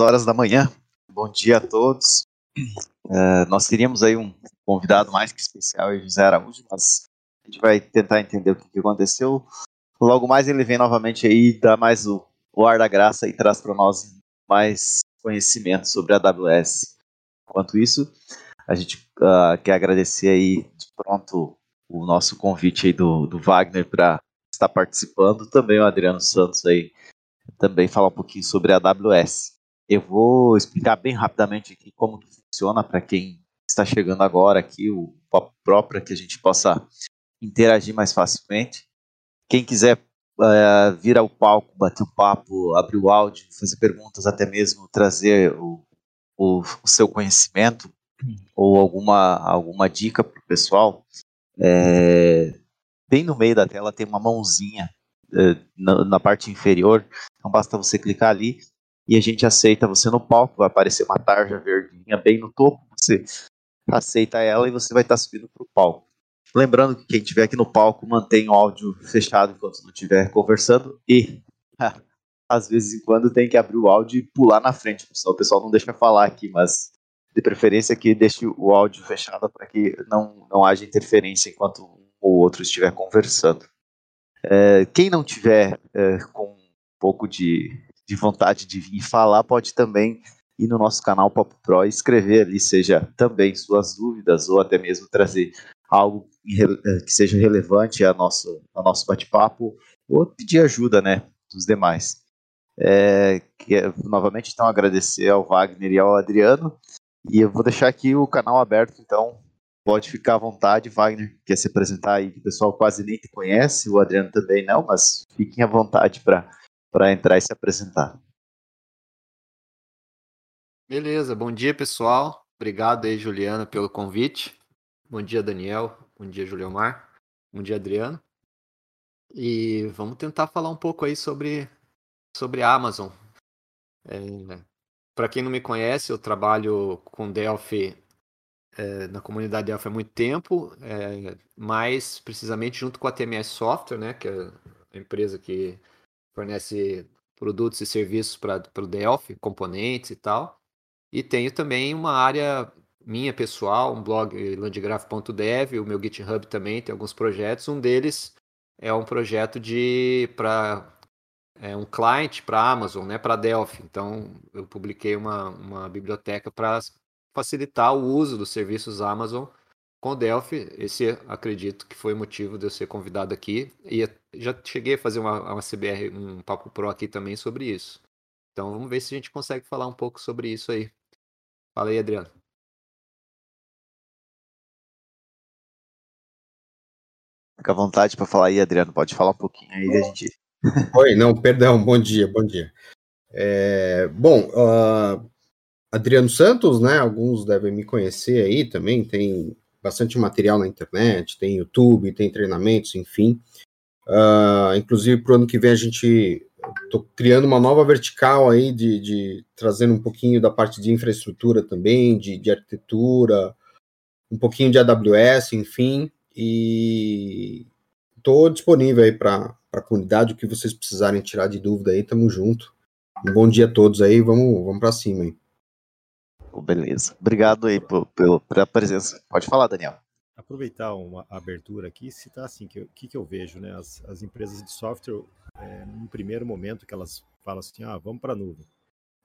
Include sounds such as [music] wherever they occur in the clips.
horas da manhã. Bom dia a todos. Uh, nós teríamos aí um convidado mais que especial, José Araújo, mas a gente vai tentar entender o que, que aconteceu. Logo mais ele vem novamente aí, dá mais o, o ar da graça e traz para nós mais conhecimento sobre a AWS. Enquanto isso, a gente uh, quer agradecer aí de pronto o nosso convite aí do, do Wagner para estar participando, também o Adriano Santos aí, também falar um pouquinho sobre a AWS. Eu vou explicar bem rapidamente aqui como funciona para quem está chegando agora aqui, o próprio, para que a gente possa interagir mais facilmente. Quem quiser uh, vir ao palco, bater um papo, abrir o áudio, fazer perguntas, até mesmo trazer o, o, o seu conhecimento ou alguma, alguma dica para o pessoal, é, bem no meio da tela tem uma mãozinha é, na, na, parte inferior, então basta você clicar ali e a gente aceita você no palco, vai aparecer uma tarja verdinha bem no topo, você aceita ela e você vai estar subindo para o palco. Lembrando que quem estiver aqui no palco mantém o áudio fechado enquanto não estiver conversando e [laughs] às vezes em quando tem que abrir o áudio e pular na frente, senão o pessoal não deixa falar aqui, mas de preferência que deixe o áudio fechado para que não, não haja interferência enquanto um ou outro estiver conversando. É, quem não tiver é, com um pouco de, de vontade de vir falar, pode também ir no nosso canal Pop Pro e escrever ali, seja também suas dúvidas ou até mesmo trazer algo é, que seja relevante a nosso, a nosso bate-papo ou pedir ajuda né, dos demais. É, que, novamente, então, agradecer ao Wagner e ao Adriano e eu vou deixar aqui o canal aberto, então pode ficar à vontade, Wagner, quer se apresentar aí, o pessoal quase nem te conhece, o Adriano também não, mas fiquem à vontade para entrar e se apresentar. Beleza, bom dia pessoal, obrigado aí Juliana pelo convite, bom dia Daniel, bom dia Juliomar, bom dia Adriano, e vamos tentar falar um pouco aí sobre, sobre Amazon. É, para quem não me conhece, eu trabalho com Delphi é, na comunidade Delphi há muito tempo, é, mais precisamente junto com a TMS Software, né, que é a empresa que fornece produtos e serviços para o Delphi, componentes e tal. E tenho também uma área minha pessoal, um blog landgraph.dev, o meu GitHub também tem alguns projetos. Um deles é um projeto de para é, um client para Amazon, né, para Delphi. Então, eu publiquei uma, uma biblioteca para facilitar o uso dos serviços Amazon com Delphi. Esse, acredito, que foi o motivo de eu ser convidado aqui. E já cheguei a fazer uma, uma CBR, um Papo Pro aqui também sobre isso. Então, vamos ver se a gente consegue falar um pouco sobre isso aí. Fala aí, Adriano. Fica à vontade para falar aí, Adriano. Pode falar um pouquinho aí, a gente Oi, não, perdão, bom dia, bom dia. É, bom, uh, Adriano Santos, né? Alguns devem me conhecer aí também, tem bastante material na internet, tem YouTube, tem treinamentos, enfim. Uh, inclusive, para o ano que vem, a gente estou criando uma nova vertical aí de, de, trazendo um pouquinho da parte de infraestrutura também, de, de arquitetura, um pouquinho de AWS, enfim, e estou disponível aí para para a comunidade, o que vocês precisarem tirar de dúvida aí, tamo junto. Um bom dia a todos aí, vamos, vamos para cima aí. Beleza. Obrigado aí por, por, pela presença. Pode falar, Daniel. Aproveitar uma abertura aqui e citar assim, o que, que, que, eu vejo, né? As, as empresas de software, é, primeiro momento que elas falam assim, ah, vamos para a nuvem,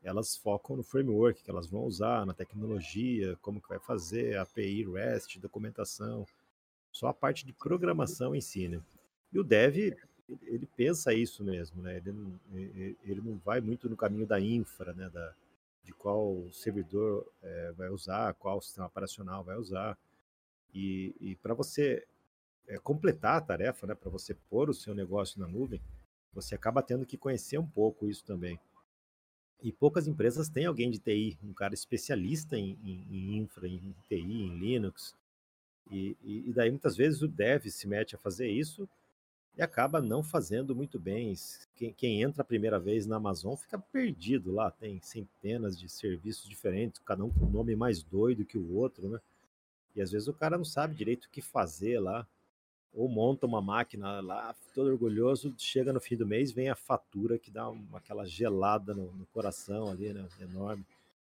elas focam no framework que elas vão usar, na tecnologia, como que vai fazer, API, REST, documentação, só a parte de programação em si, né? E o dev ele pensa isso mesmo, né? Ele não, ele não vai muito no caminho da infra, né? Da, de qual servidor é, vai usar, qual sistema operacional vai usar. E, e para você é, completar a tarefa, né? Para você pôr o seu negócio na nuvem, você acaba tendo que conhecer um pouco isso também. E poucas empresas têm alguém de TI, um cara especialista em, em, em infra, em TI, em Linux. E, e, e daí muitas vezes o dev se mete a fazer isso e acaba não fazendo muito bem. Quem, quem, entra a primeira vez na Amazon fica perdido lá, tem centenas de serviços diferentes, cada um com um nome mais doido que o outro, né? E às vezes o cara não sabe direito o que fazer lá. ou monta uma máquina lá, todo orgulhoso, chega no fim do mês, vem a fatura que dá uma, aquela gelada no, no coração ali, né, enorme.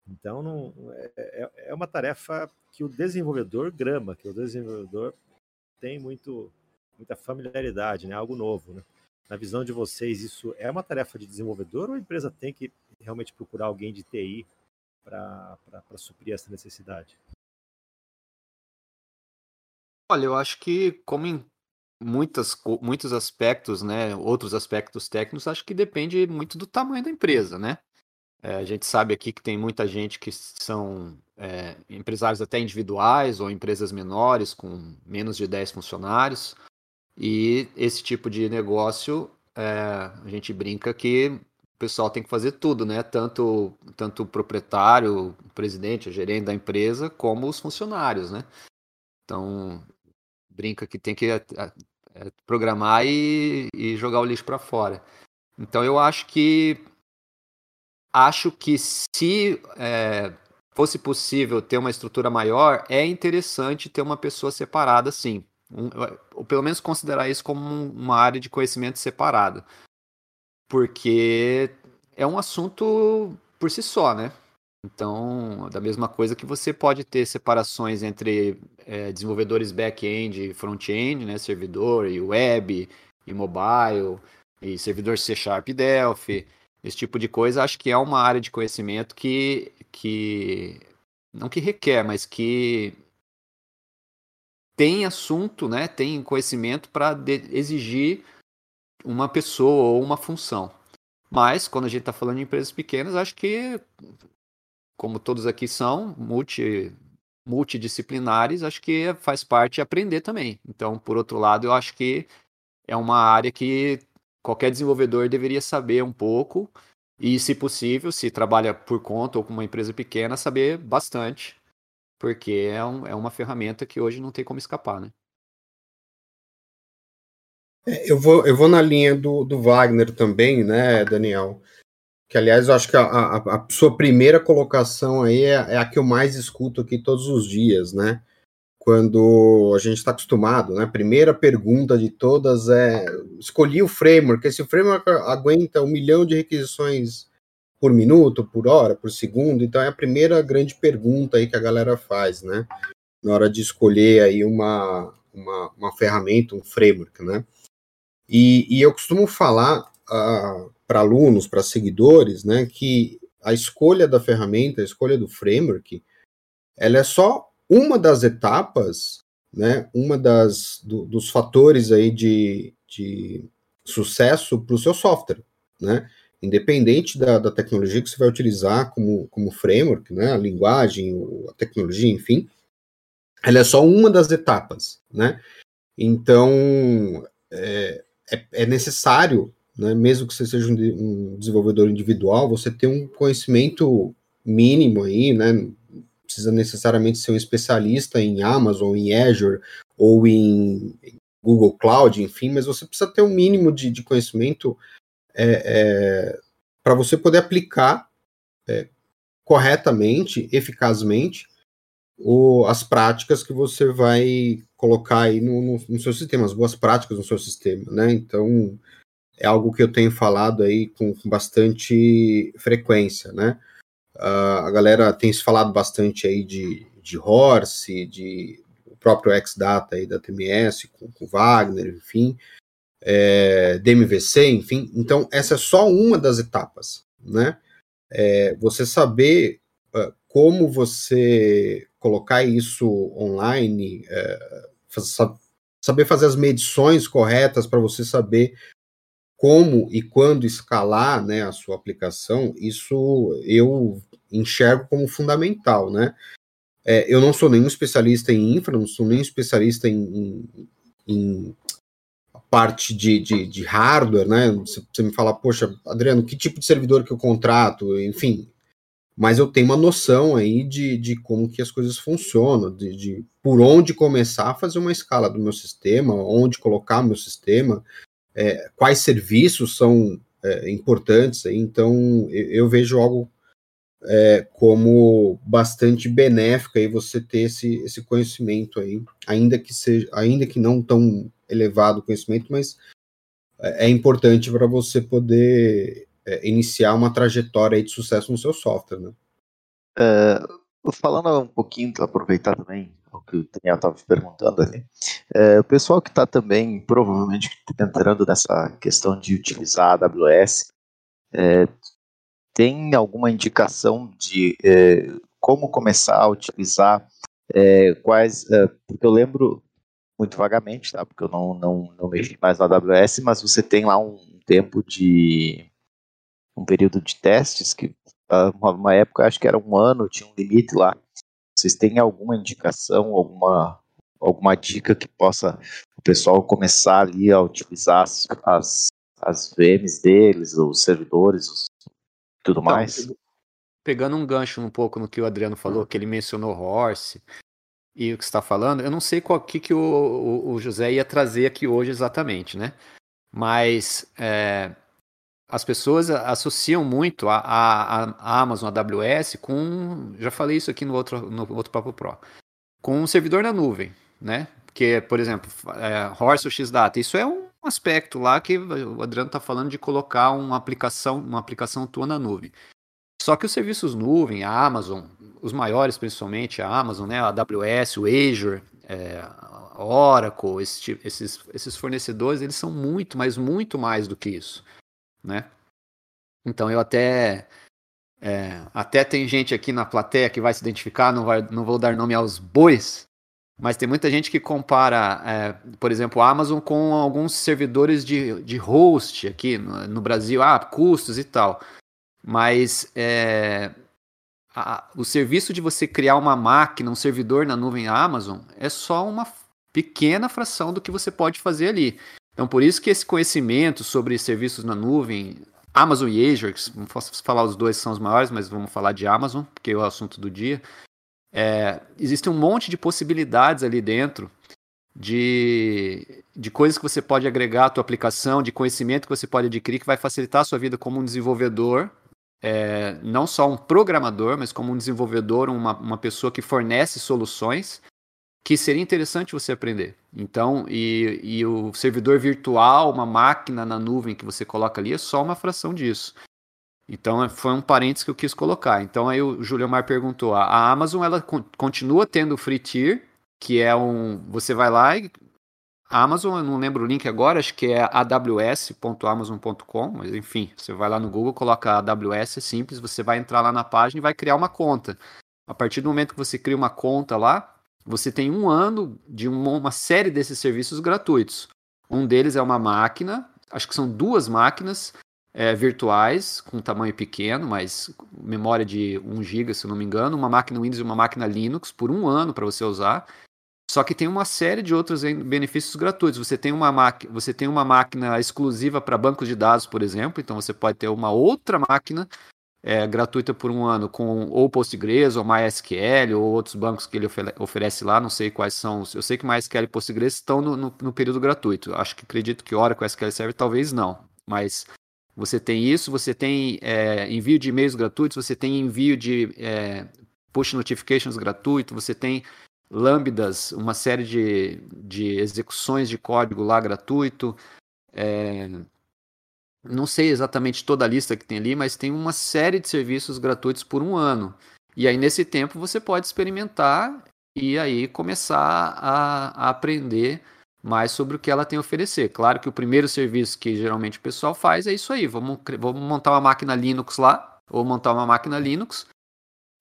Então, não, é, é, é uma tarefa que o desenvolvedor grama, que o desenvolvedor tem muito, muita familiaridade, né, algo novo, né. Na visão de vocês, isso é uma tarefa de desenvolvedor ou a empresa tem que realmente procurar alguém de TI para suprir essa necessidade? Olha, eu acho que como em muitas, muitos aspectos, né, outros aspectos técnicos, acho que depende muito do tamanho da empresa, né? É, a gente sabe aqui que tem muita gente que são é, empresários até individuais ou empresas menores com menos de 10 funcionários. E esse tipo de negócio, é, a gente brinca que o pessoal tem que fazer tudo, né? Tanto, tanto o proprietário, o presidente, o gerente da empresa, como os funcionários, né? Então, brinca que tem que é, é, programar e, e, jogar o lixo para fora. Então, eu acho que acho que se é, fosse possível ter uma estrutura maior, é interessante ter uma pessoa separada, sim. Um, ou pelo menos considerar isso como uma área de conhecimento separada. Porque é um assunto por si só, né? Então, da mesma coisa que você pode ter separações entre é, desenvolvedores back-end e front-end, né? Servidor e web e mobile e servidor C Sharp e Delphi, esse tipo de coisa, acho que é uma área de conhecimento que, que não que requer, mas que tem assunto, né, tem conhecimento para exigir uma pessoa ou uma função. Mas, quando a gente está falando de empresas pequenas, acho que, como todos aqui são, multi, multidisciplinares, acho que faz parte aprender também. Então, por outro lado, eu acho que é uma área que qualquer desenvolvedor deveria saber um pouco e, se possível, se trabalha por conta ou com uma empresa pequena, saber bastante porque é, um, é uma ferramenta que hoje não tem como escapar, né? É, eu, vou, eu vou na linha do, do Wagner também, né, Daniel? Que, aliás, eu acho que a, a, a sua primeira colocação aí é, é, a que eu mais escuto aqui todos os dias, né? Quando a gente está acostumado, né? Primeira pergunta de todas é: escolhi o framework, esse framework aguenta um milhão de requisições por minuto, por hora, por segundo? Então é a primeira grande pergunta aí que a galera faz, né? Na hora de escolher aí uma, uma, uma ferramenta, um framework, né? E, e eu costumo falar uh, ah, para alunos, para seguidores, né, que a escolha da ferramenta, a escolha do framework, ela é só uma das etapas, né, uma das do, dos fatores aí de, de sucesso para o seu software, né? Independente da, da, tecnologia que você vai utilizar como, como framework, né, a linguagem, a tecnologia, enfim, ela é só uma das etapas, né? Então, é, é, é necessário, né, mesmo que você seja um, desenvolvedor individual, você ter um conhecimento mínimo aí, né? Não precisa necessariamente ser um especialista em Amazon, em Azure ou em Google Cloud, enfim, mas você precisa ter um mínimo de, de conhecimento é, é, para você poder aplicar é, corretamente, eficazmente, o, as práticas que você vai colocar aí no, no, no, seu sistema, as boas práticas no seu sistema, né? Então, é algo que eu tenho falado aí com, com bastante frequência, né? Uh, a galera tem se falado bastante aí de, de Horse, de o próprio Xdata aí da TMS, com, com Wagner, enfim, é, DMVC, enfim. Então, essa é só uma das etapas, né? É, você saber uh, como você colocar isso online, é, saber fazer as medições corretas para você saber como e quando escalar né, a sua aplicação, isso eu enxergo como fundamental, né? É, eu não sou nenhum especialista em infra, não sou nenhum especialista em, em, em parte de, de, de hardware, né? Você, você, me fala, poxa, Adriano, que tipo de servidor que eu contrato, enfim. Mas eu tenho uma noção aí de, de como que as coisas funcionam, de, de por onde começar a fazer uma escala do meu sistema, onde colocar meu sistema, é, quais serviços são é, importantes. Aí, então, eu, eu vejo algo é, como bastante benéfico aí você ter esse, esse conhecimento aí, ainda que seja, ainda que não tão elevado conhecimento, mas é, é importante para você poder é, iniciar uma trajetória de sucesso no seu software, né? Uh, falando um pouquinho, aproveitar também o que o Daniel estava perguntando ali, é, o pessoal que está também provavelmente entrando nessa questão de utilizar a AWS, é, tem alguma indicação de é, como começar a utilizar é, quais, é, porque eu lembro muito vagamente, tá? Porque eu não, não, não mexi mais na AWS, mas você tem lá um tempo de um período de testes que ah, uma, uma época acho que era um ano, tinha um limite lá. Vocês têm alguma indicação, alguma alguma dica que possa o pessoal começar ali a utilizar as, as, as VMs deles, os servidores, os, tudo então, mais? Pegando um gancho um pouco no que o Adriano falou, que ele mencionou Horse, e o que está falando, eu não sei qual que, que o, o, o, José ia trazer aqui hoje exatamente, né? Mas é, as pessoas associam muito a, a, a, Amazon, a AWS, com. Já falei isso aqui no outro, no outro Papo Pro. Com um servidor na nuvem, né? Porque, por exemplo, é, Horse ou Xdata, isso é um aspecto lá que o Adriano está falando de colocar uma aplicação, uma aplicação tua na nuvem. Só que os serviços nuvem, a Amazon, os maiores principalmente, a Amazon, né, a AWS, o Azure, é, a Oracle, esse, esses, esses fornecedores, eles são muito, mas muito mais do que isso, né? Então eu até é, até tem gente aqui na plateia que vai se identificar, não, vai, não vou dar nome aos bois, mas tem muita gente que compara, é, por exemplo, a Amazon com alguns servidores de, de host aqui no, no Brasil, ah, custos e tal. Mas é, a, o serviço de você criar uma máquina, um servidor na nuvem Amazon, é só uma pequena fração do que você pode fazer ali. Então, por isso que esse conhecimento sobre serviços na nuvem, Amazon e Azure, não posso falar os dois são os maiores, mas vamos falar de Amazon, porque é o assunto do dia. É, existe um monte de possibilidades ali dentro de, de coisas que você pode agregar à tua aplicação, de conhecimento que você pode adquirir que vai facilitar a sua vida como um desenvolvedor é, não só um programador, mas como um desenvolvedor, uma, uma pessoa que fornece soluções que seria interessante você aprender. Então, e, e o servidor virtual, uma máquina na nuvem que você coloca ali, é só uma fração disso. Então, é, foi um parênteses que eu quis colocar. Então, aí o Julio Mar perguntou: a Amazon ela continua tendo free tier, que é um. Você vai lá e Amazon, eu não lembro o link agora, acho que é aws.amazon.com, mas enfim, você vai lá no Google, coloca AWS, é simples, você vai entrar lá na página e vai criar uma conta. A partir do momento que você cria uma conta lá, você tem um ano de uma, uma série desses serviços gratuitos. Um deles é uma máquina, acho que são duas máquinas é, virtuais, com tamanho pequeno, mas memória de 1 GB, se não me engano, uma máquina Windows e uma máquina Linux por um ano para você usar. Só que tem uma série de outros benefícios gratuitos. Você tem uma, você tem uma máquina exclusiva para bancos de dados, por exemplo. Então você pode ter uma outra máquina é, gratuita por um ano com ou Postgres ou MySQL ou outros bancos que ele oferece lá. Não sei quais são. Eu sei que MySQL e Postgres estão no, no, no período gratuito. Acho que acredito que Oracle SQL Server talvez não. Mas você tem isso, você tem é, envio de e-mails gratuitos, você tem envio de é, push notifications gratuito, você tem lambdas, uma série de, de execuções de código lá gratuito. É, não sei exatamente toda a lista que tem ali, mas tem uma série de serviços gratuitos por um ano. E aí, nesse tempo, você pode experimentar e aí começar a, a aprender mais sobre o que ela tem a oferecer. Claro que o primeiro serviço que geralmente o pessoal faz é isso aí: vamos, vamos montar uma máquina Linux lá, ou montar uma máquina Linux,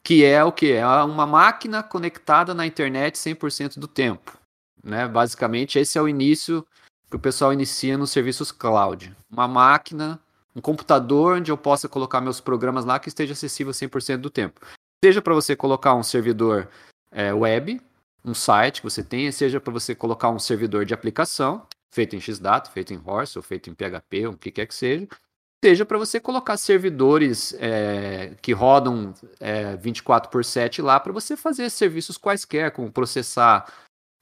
que é o que? É uma máquina conectada na internet 100% do tempo. Né? Basicamente, esse é o início que o pessoal inicia nos serviços cloud. Uma máquina, um computador onde eu possa colocar meus programas lá que esteja acessível 100% do tempo. Seja para você colocar um servidor é, web, um site que você tenha, seja para você colocar um servidor de aplicação, feito em Xdata, feito em Horse, ou feito em PHP, o que quer que seja, seja para você colocar servidores é, que rodam é, 24 por 7 lá para você fazer serviços quaisquer, como processar,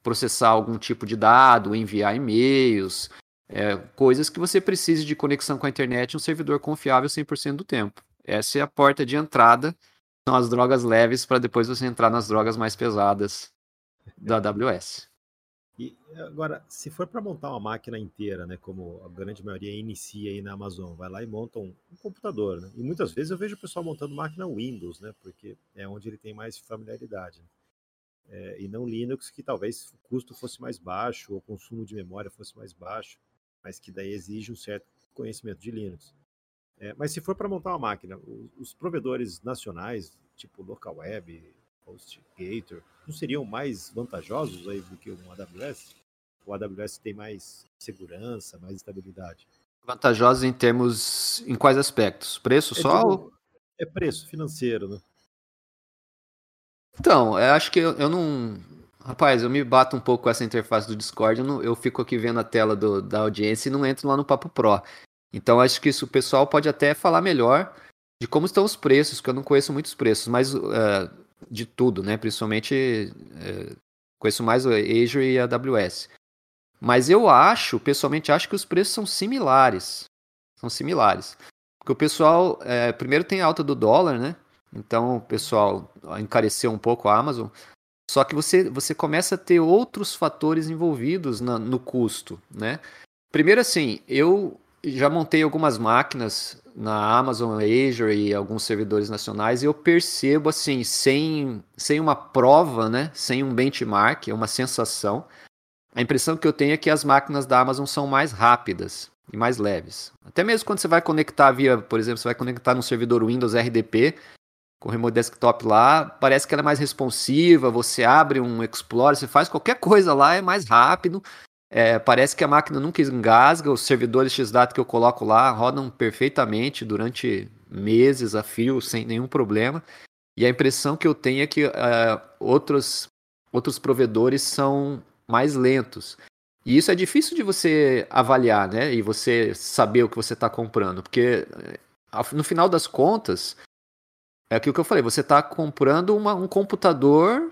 processar algum tipo de dado, enviar e-mails, é, coisas que você precise de conexão com a internet, um servidor confiável 100% do tempo. Essa é a porta de entrada, são as drogas leves para depois você entrar nas drogas mais pesadas da AWS. E agora, se for para montar uma máquina inteira, né, como a grande maioria inicia aí na Amazon, vai lá e monta um, um, computador, né? E muitas vezes eu vejo o pessoal montando máquina Windows, né, porque é onde ele tem mais familiaridade. Né? É, e não Linux, que talvez o custo fosse mais baixo, ou o consumo de memória fosse mais baixo, mas que daí exige um certo conhecimento de Linux. É, mas se for para montar uma máquina, os, os, provedores nacionais, tipo LocalWeb, HostGator, não seriam mais vantajosos aí do que o AWS? O AWS tem mais segurança, mais estabilidade. Vantajosos em termos. em quais aspectos? Preço é só? É preço financeiro, né? Então, eu acho que eu, eu, não. Rapaz, eu me bato um pouco com essa interface do Discord, eu, não, eu fico aqui vendo a tela do, da audiência e não entro lá no Papo Pro. Então, acho que isso o pessoal pode até falar melhor de como estão os preços, que eu não conheço muitos preços, mas uh, de tudo, né? Principalmente é, conheço mais o Azure e a AWS. Mas eu acho, pessoalmente, acho que os preços são similares. São similares. Porque o pessoal, é, primeiro tem alta do dólar, né? Então o pessoal encareceu um pouco a Amazon. Só que você, você começa a ter outros fatores envolvidos na, no custo, né? Primeiro assim, eu já montei algumas máquinas na Amazon Azure e alguns servidores nacionais e eu percebo assim, sem, sem uma prova, né, sem um benchmark, é uma sensação, a impressão que eu tenho é que as máquinas da Amazon são mais rápidas e mais leves. Até mesmo quando você vai conectar via, por exemplo, você vai conectar num servidor Windows RDP com o Remote Desktop lá, parece que ela é mais responsiva, você abre um Explorer, você faz qualquer coisa lá, é mais rápido, é, parece que a máquina nunca engasga, os servidores XDATA que eu coloco lá rodam perfeitamente durante meses a fio, sem nenhum problema. E a impressão que eu tenho é que uh, outros, outros provedores são mais lentos. E isso é difícil de você avaliar, né? E você saber o que você está comprando. Porque no final das contas, é aquilo que eu falei, você está comprando uma, um computador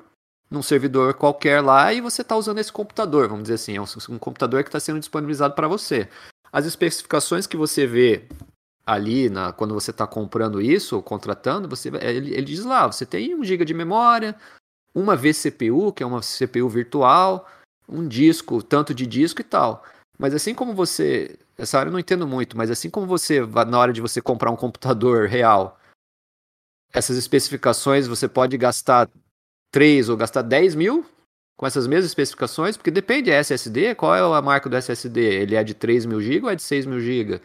num servidor qualquer lá e você está usando esse computador, vamos dizer assim, é um, um computador que está sendo disponibilizado para você. As especificações que você vê ali na, quando você está comprando isso ou contratando, você, ele, ele diz lá, você tem 1 GB de memória, uma vCPU, que é uma CPU virtual, um disco, tanto de disco e tal. Mas assim como você, essa área eu não entendo muito, mas assim como você, na hora de você comprar um computador real, essas especificações você pode gastar 3 ou gastar 10 mil com essas mesmas especificações, porque depende, é SSD, qual é a marca do SSD? Ele é de 3 mil GB ou é de 6 mil GB?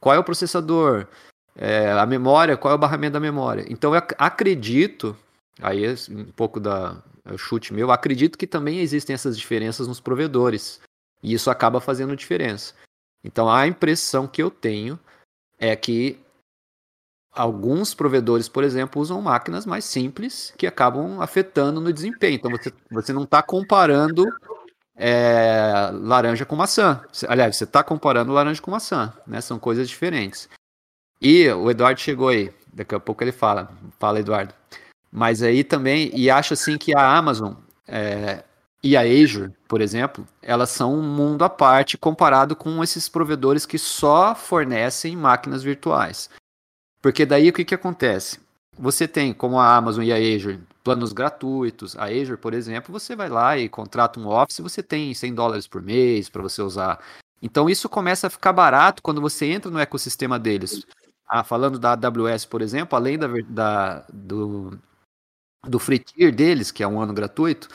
Qual é o processador? É, a memória, qual é o barramento da memória? Então eu acredito, aí é um pouco da é chute meu, acredito que também existem essas diferenças nos provedores. E isso acaba fazendo diferença. Então a impressão que eu tenho é que Alguns provedores, por exemplo, usam máquinas mais simples que acabam afetando no desempenho. Então você, você não está comparando é, laranja com maçã. Aliás, você está comparando laranja com maçã, né? São coisas diferentes. E o Eduardo chegou aí. Daqui a pouco ele fala. Fala, Eduardo. Mas aí também, e acho assim que a Amazon é, e a Azure, por exemplo, elas são um mundo à parte comparado com esses provedores que só fornecem máquinas virtuais. Porque daí o que, que acontece? Você tem, como a Amazon e a Azure, planos gratuitos. A Azure, por exemplo, você vai lá e contrata um Office, você tem 100 dólares por mês para você usar. Então isso começa a ficar barato quando você entra no ecossistema deles. Ah, falando da AWS, por exemplo, além da, da, do, do free tier deles, que é um ano gratuito,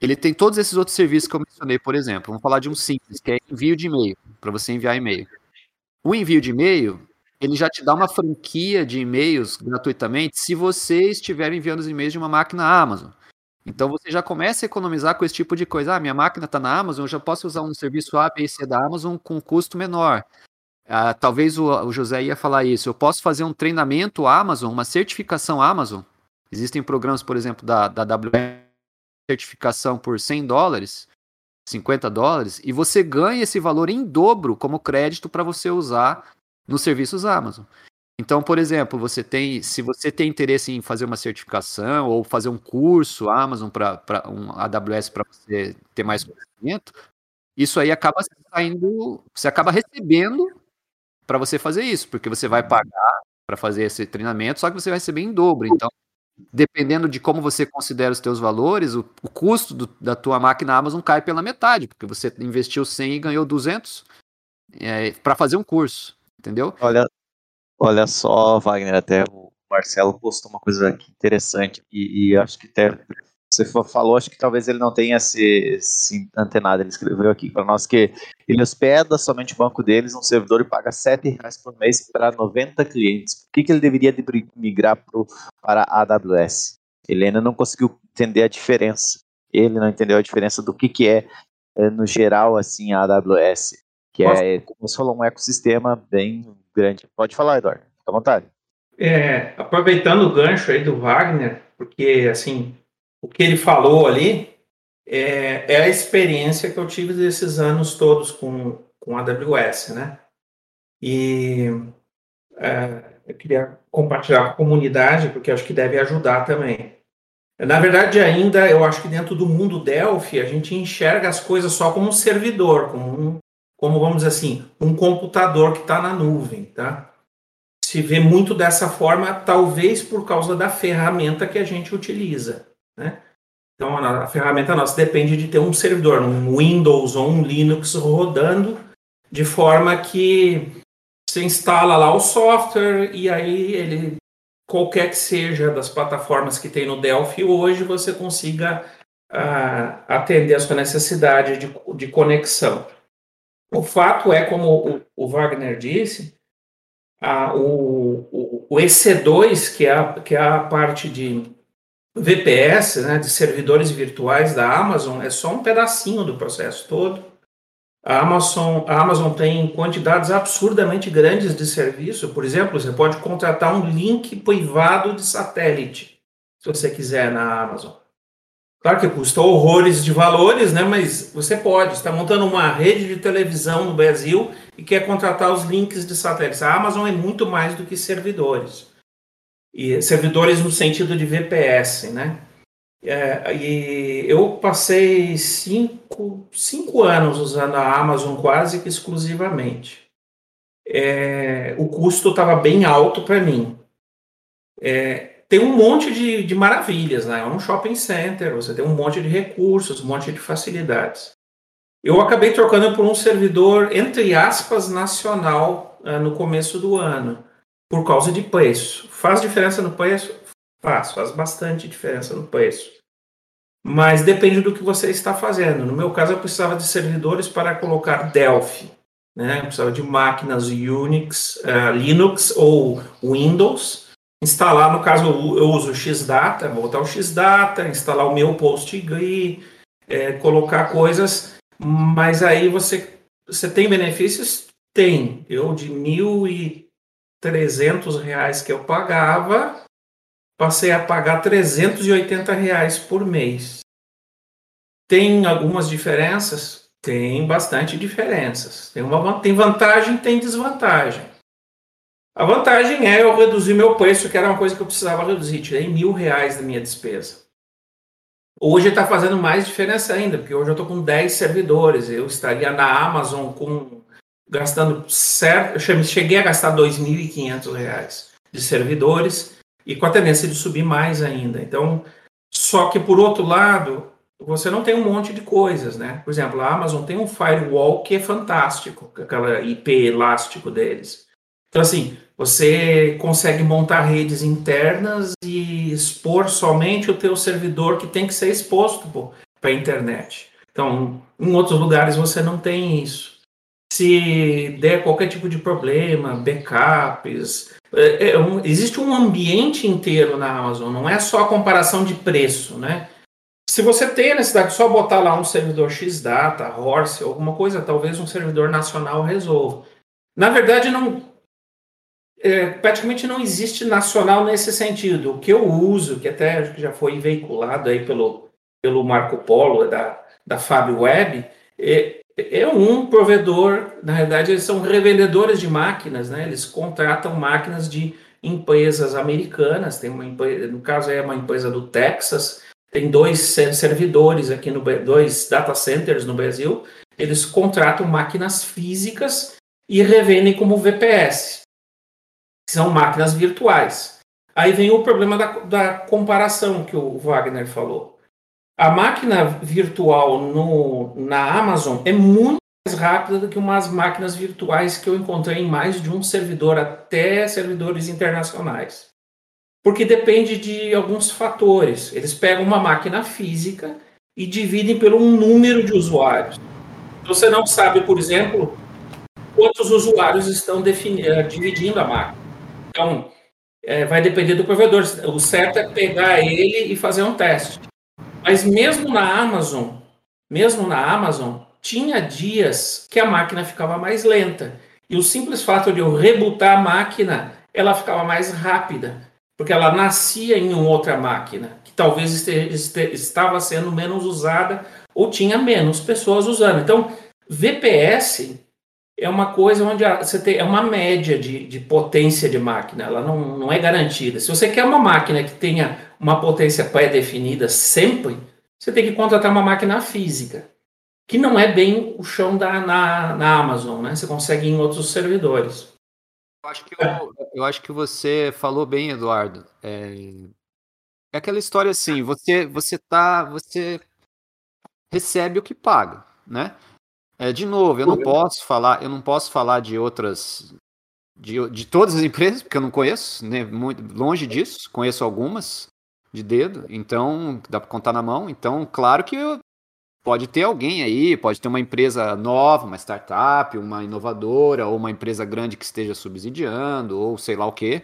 ele tem todos esses outros serviços que eu mencionei, por exemplo. Vamos falar de um simples, que é envio de e-mail, para você enviar e-mail. O envio de e-mail, ele já te dá uma franquia de e-mails gratuitamente se você estiver enviando os e-mails de uma máquina Amazon. Então você já começa a economizar com esse tipo de coisa. Ah, minha máquina está na Amazon, eu já posso usar um serviço A, B e C da Amazon com custo menor. Ah, talvez o, o, José ia falar isso. Eu posso fazer um treinamento Amazon, uma certificação Amazon. Existem programas, por exemplo, da, da AWS, certificação por 100 dólares, 50 dólares, e você ganha esse valor em dobro como crédito para você usar nos serviços Amazon. Então, por exemplo, você tem, se você tem interesse em fazer uma certificação ou fazer um curso Amazon para um AWS para você ter mais conhecimento, isso aí acaba saindo, você acaba recebendo para você fazer isso, porque você vai pagar para fazer esse treinamento, só que você vai receber em dobro. Então, dependendo de como você considera os teus valores, o, o custo do, da tua máquina Amazon cai pela metade, porque você investiu 100 e ganhou 200 é, para fazer um curso, entendeu? Olha, olha só, Wagner, até o Marcelo postou uma coisa interessante e, e acho que até você falou, acho que talvez ele não tenha se, se antenado. Ele escreveu aqui para nós que ele hospeda somente o banco deles um servidor e paga R$ reais por mês para 90 clientes. Por que, que ele deveria migrar pro, para a AWS? Ele ainda não conseguiu entender a diferença. Ele não entendeu a diferença do que, que é, é no geral, assim, a AWS. Que é, como você falou, um ecossistema bem grande. Pode falar, Eduardo. Fica à vontade. É, aproveitando o gancho aí do Wagner, porque, assim, o que ele falou ali é, é, a experiência que eu tive desses anos todos com, com a AWS, né? E é, eu queria compartilhar com a comunidade, porque acho que deve ajudar também. Na verdade, ainda, eu acho que dentro do mundo Delphi, a gente enxerga as coisas só como um servidor, como, um, como vamos dizer assim, um computador que está na nuvem, tá? Se vê muito dessa forma, talvez por causa da ferramenta que a gente utiliza. Né? Então, a, ferramenta nossa depende de ter um servidor, um Windows ou um Linux rodando, de forma que você instala lá o software e aí ele, qualquer que seja das plataformas que tem no Delphi hoje, você consiga uh, atender a sua necessidade de, de conexão. O fato é, como o, o Wagner disse, a, o, o, o, EC2, que é, a, que é a parte de VPS, né, de servidores virtuais da Amazon, é só um pedacinho do processo todo. A Amazon, a Amazon tem quantidades absurdamente grandes de serviço. Por exemplo, você pode contratar um link privado de satélite, se você quiser, na Amazon. Claro que custa horrores de valores, né? Mas você pode. Está montando uma rede de televisão no Brasil e quer contratar os links de satélites. A Amazon é muito mais do que servidores e servidores no sentido de VPS, né? É, e eu passei cinco, cinco anos usando a Amazon quase que exclusivamente. É, o custo estava bem alto para mim. É, tem um monte de, de maravilhas, né? É um shopping center, você tem um monte de recursos, um monte de facilidades. Eu acabei trocando por um servidor, entre aspas, nacional uh, no começo do ano por causa de preço. Faz diferença no preço? Faz, faz bastante diferença no preço. Mas depende do que você está fazendo. No meu caso, eu precisava de servidores para colocar Delphi. Né? Eu precisava de máquinas Unix, uh, Linux ou Windows. Instalar, no caso, eu uso o Xdata, botar o Xdata, instalar o meu PostGRI, é, colocar coisas, mas aí você, você tem benefícios? Tem. Eu de mil e 300 reais que eu pagava, passei a pagar 380 reais por mês. Tem algumas diferenças? Tem bastante diferenças. Tem, uma, tem vantagem, tem desvantagem. A vantagem é eu reduzir meu preço, que era uma coisa que eu precisava reduzir. Tirei mil reais da minha despesa. Hoje está fazendo mais diferença ainda, porque hoje eu estou com 10 servidores. Eu estaria na Amazon com gastando certo, eu cheguei a gastar R$ 2.500 de servidores e com a tendência de subir mais ainda. Então, só que por outro lado, você não tem um monte de coisas, né? Por exemplo, a Amazon tem um firewall que é fantástico, aquela IP elástico deles. Então, assim, você consegue montar redes internas e expor somente o teu servidor que tem que ser exposto para a internet. Então, em outros lugares você não tem isso se der qualquer tipo de problema, backups. É, é um, existe um ambiente inteiro na Amazon, não é só a comparação de preço, né? Se você tem a necessidade de só botar lá um servidor Xdata, Horse, alguma coisa, talvez um servidor nacional resolva. Na verdade, não, é, praticamente não existe nacional nesse sentido. O que eu uso, que até já foi veiculado aí pelo, pelo Marco Polo da, da Fab Web, é, é um provedor, na realidade, eles são revendedores de máquinas, né? Eles contratam máquinas de empresas americanas, tem uma no caso é uma empresa do Texas, tem dois servidores aqui no dois data centers no Brasil, eles contratam máquinas físicas e revendem como VPS. São máquinas virtuais. Aí vem o problema da, da comparação que o Wagner falou. A máquina virtual no, na Amazon é muito mais rápida do que umas máquinas virtuais que eu encontrei em mais de um servidor, até servidores internacionais. Porque depende de alguns fatores. Eles pegam uma máquina física e dividem pelo número de usuários. Você não sabe, por exemplo, quantos usuários estão eh, dividindo a máquina. Então, é, vai depender do provedor. O certo é pegar ele e fazer um teste. Mas mesmo na Amazon, mesmo na Amazon, tinha dias que a máquina ficava mais lenta. E o simples fato de eu rebootar a máquina, ela ficava mais rápida, porque ela nascia em uma outra máquina, que talvez este, este, estava sendo menos usada ou tinha menos pessoas usando. Então, VPS é uma coisa onde você tem é uma média de, de potência de máquina, ela não, não é garantida. Se você quer uma máquina que tenha uma potência pré-definida sempre, você tem que contratar uma máquina física, que não é bem o chão da, na, na Amazon, né? Você consegue em outros servidores. Eu acho que, eu, eu acho que você falou bem, Eduardo. É, é aquela história assim, você você tá, você recebe o que paga, né? É, de novo, eu não posso falar, eu não posso falar de outras, de, de todas as empresas, porque eu não conheço, né, muito longe disso, conheço algumas de dedo, então dá para contar na mão. Então, claro que eu, pode ter alguém aí, pode ter uma empresa nova, uma startup, uma inovadora, ou uma empresa grande que esteja subsidiando, ou sei lá o que,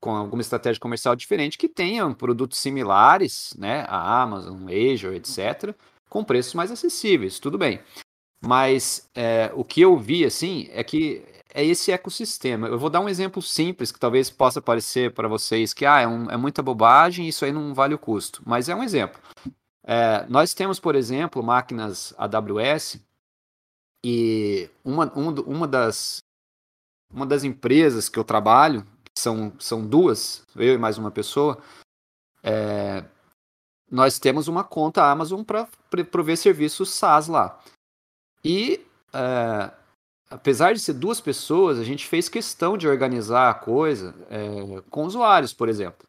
com alguma estratégia comercial diferente, que tenha produtos similares, né, a Amazon, Azure, etc., com preços mais acessíveis, tudo bem. Mas é, o que eu vi, assim, é que é esse ecossistema. Eu vou dar um exemplo simples que talvez possa parecer para vocês que ah, é, um, é, muita bobagem, isso aí não vale o custo. Mas é um exemplo. É, nós temos, por exemplo, máquinas AWS e uma, uma, das, uma das empresas que eu trabalho, são, são duas, eu e mais uma pessoa, é, nós temos uma conta Amazon para prover serviços SaaS lá. E, é, apesar de ser duas pessoas, a gente fez questão de organizar a coisa é, com usuários, por exemplo.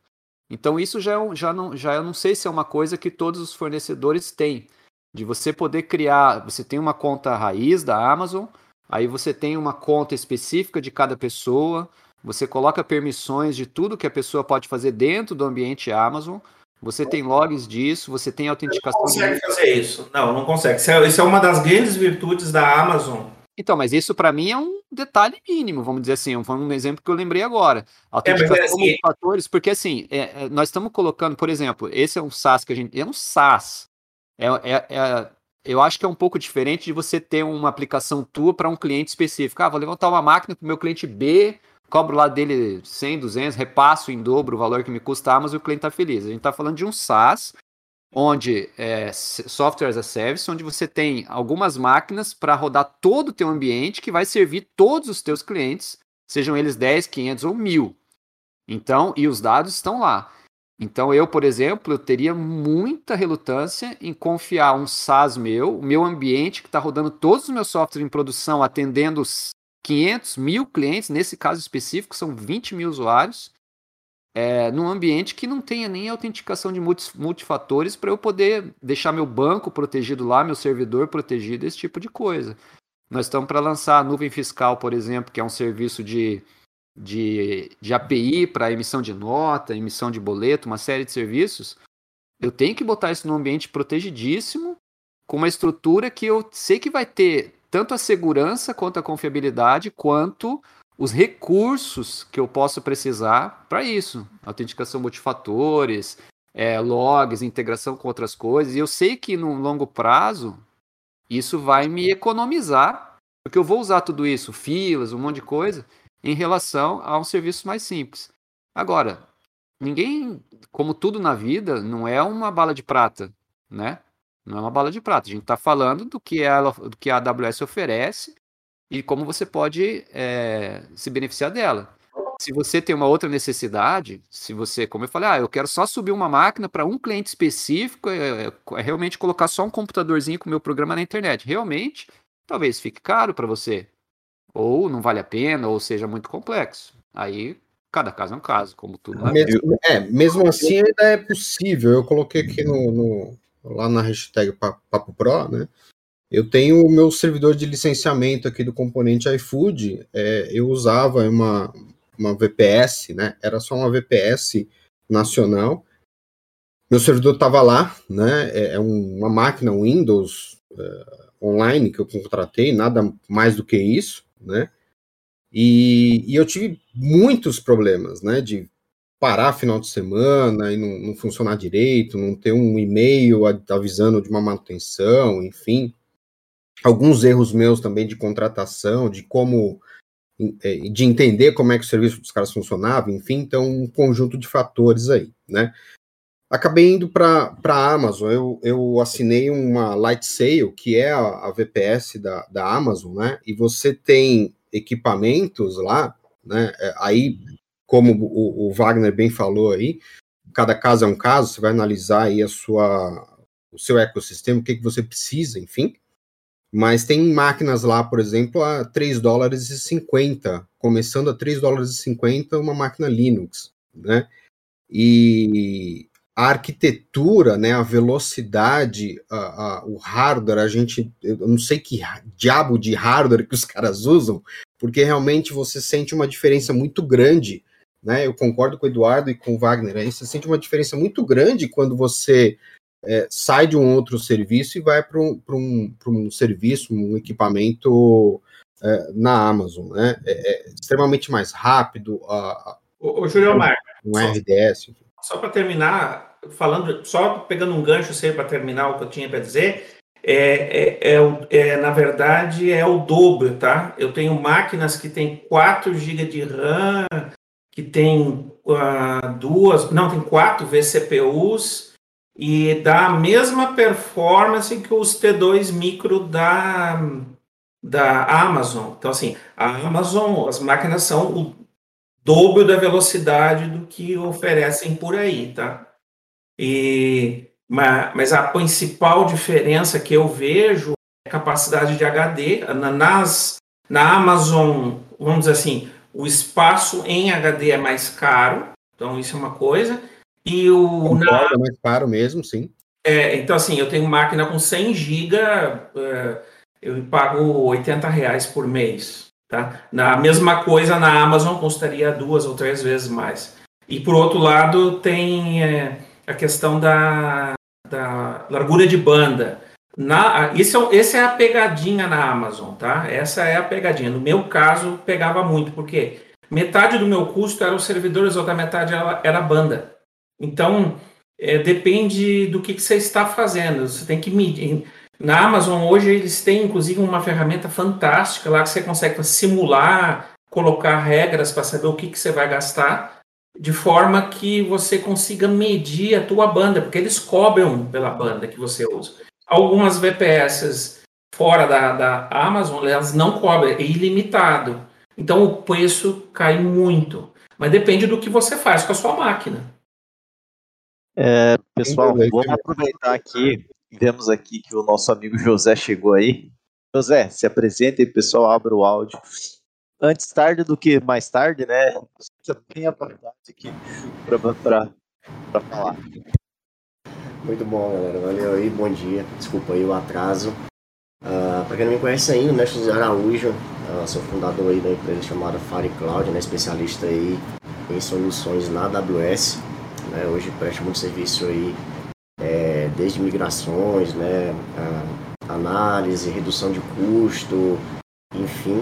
Então, isso já, é já, não, já eu não sei se é uma coisa que todos os fornecedores têm. De você poder criar, você tem uma conta raiz da Amazon, aí você tem uma conta específica de cada pessoa, você coloca permissões de tudo que a pessoa pode fazer dentro do ambiente Amazon, você tem logs disso, você tem autenticação. Não consegue fazer isso. Não, não consegue. Isso é, isso é uma das grandes virtudes da Amazon. Então, mas isso para mim é um detalhe mínimo, vamos dizer assim, foi um exemplo que eu lembrei agora. Autenticação é, é assim, fatores, porque assim, é, é, nós estamos colocando, por exemplo, esse é um SaaS que a gente. É um SaaS. É, é, é, eu acho que é um pouco diferente de você ter uma aplicação tua para um cliente específico. Ah, vou levantar uma máquina para o meu cliente B cobro lá dele 100, 200, repasso em dobro o valor que me custa, mas o cliente está feliz. A gente está falando de um SaaS, onde é software as a service, onde você tem algumas máquinas para rodar todo o teu ambiente que vai servir todos os teus clientes, sejam eles 10, 500 ou 1000. Então, e os dados estão lá. Então, eu, por exemplo, eu teria muita relutância em confiar um SaaS meu, o meu ambiente que está rodando todos os meus softwares em produção, atendendo 500 mil clientes, nesse caso específico, são 20 mil usuários, é, num ambiente que não tenha nem autenticação de multifatores para eu poder deixar meu banco protegido lá, meu servidor protegido, esse tipo de coisa. Nós estamos para lançar a nuvem fiscal, por exemplo, que é um serviço de, de, de API para emissão de nota, emissão de boleto, uma série de serviços. Eu tenho que botar isso num ambiente protegidíssimo, com uma estrutura que eu sei que vai ter tanto a segurança quanto a confiabilidade, quanto os recursos que eu posso precisar para isso. Autenticação multifatores, é, logs, integração com outras coisas. E eu sei que no longo prazo isso vai me economizar, porque eu vou usar tudo isso, filas, um monte de coisa, em relação a um serviço mais simples. Agora, ninguém, como tudo na vida, não é uma bala de prata, né? Não é uma bala de prata. A gente está falando do que, ela, do que a AWS oferece e como você pode é, se beneficiar dela. Se você tem uma outra necessidade, se você, como eu falei, ah, eu quero só subir uma máquina para um cliente específico, é, é, realmente colocar só um computadorzinho com o meu programa na internet. Realmente, talvez fique caro para você. Ou não vale a pena, ou seja muito complexo. Aí cada caso é um caso, como tudo. Mesmo, é, mesmo assim ainda é possível. Eu coloquei aqui no, no lá na hashtag Papo Pro, né? Eu tenho o meu servidor de licenciamento aqui do componente iFood. É, eu usava uma, uma VPS, né? Era só uma VPS nacional. Meu servidor estava lá, né? É, é uma máquina Windows uh, online que eu contratei, nada mais do que isso, né? E, e eu tive muitos problemas, né? De parar final de semana e não, não funcionar direito, não ter um e-mail avisando de uma manutenção, enfim alguns erros meus também de contratação, de como é, de entender como é que o serviço dos caras funcionava, enfim, então um conjunto de fatores aí, né? Acabei indo para a Amazon, eu, eu assinei uma Light Sale, que é a, a VPS da, da Amazon, né? E você tem equipamentos lá, né? É, aí, como o, o Wagner bem falou aí, cada caso é um caso, você vai analisar aí a sua, o seu ecossistema, o que, que você precisa, enfim. Mas tem máquinas lá, por exemplo, a 3 dólares e 50, começando a 3 dólares e 50 uma máquina Linux, né? E a arquitetura, né, a velocidade, a, a, o hardware, a gente, eu não sei que diabo de hardware que os caras usam, porque realmente você sente uma diferença muito grande, né? Eu concordo com o Eduardo e com o Wagner, aí você sente uma diferença muito grande quando você é, sai de um outro serviço e vai para um, um, um serviço, um equipamento é, na Amazon, né? É, é extremamente mais rápido. A, ô, ô Julio Mar, um RDS. Só para terminar, falando, só pegando um gancho sei para terminar o que eu tinha para dizer, é, é, é, é, na verdade é o dobro, tá? Eu tenho máquinas que tem 4 GB de RAM, que tem uh, duas, não, tem quatro vCPUs, e dá a mesma performance que os T2 micro da, da Amazon. Então, assim, a Amazon, as máquinas são o dobro da velocidade do que oferecem por aí, tá? E, mas a principal diferença que eu vejo é a capacidade de HD. Nas, na Amazon, vamos dizer assim, o espaço em HD é mais caro, então isso é uma coisa. E o. Concordo, na... é mais caro mesmo, sim. É, então, assim, eu tenho máquina com 100 GB, é, eu pago 80 reais por mês. Tá? Na mesma coisa na Amazon custaria duas ou três vezes mais. E por outro lado, tem é, a questão da, da largura de banda. Na, isso, é essa é a pegadinha na Amazon, tá? Essa é a pegadinha. No meu caso, pegava muito, porque metade do meu custo era os servidores, outra metade era, era banda. Então, é, depende do que, que, você está fazendo. Você tem que medir. Na Amazon, hoje, eles têm, inclusive, uma ferramenta fantástica lá que você consegue simular, colocar regras para saber o que, que você vai gastar, de forma que você consiga medir a tua banda, porque eles cobram pela banda que você usa. Algumas VPS fora da, da Amazon, elas não cobram, é ilimitado. Então, o preço cai muito. Mas depende do que você faz com a sua máquina. É, pessoal, vamos aproveitar aqui. Vemos aqui que o nosso amigo José chegou aí. José, se apresenta e pessoal, abra o áudio. Antes tarde do que mais tarde, né? Você tem a vontade aqui para falar. Muito bom, galera. Valeu aí, bom dia. Desculpa aí o atraso. Uh, ah, para quem não me conhece ainda, né, José Araújo, uh, sou fundador aí da empresa chamada FireCloud, né, especialista aí em soluções na AWS. Né? Hoje presta muito serviço aí, é, desde migrações, né? análise, redução de custo, enfim.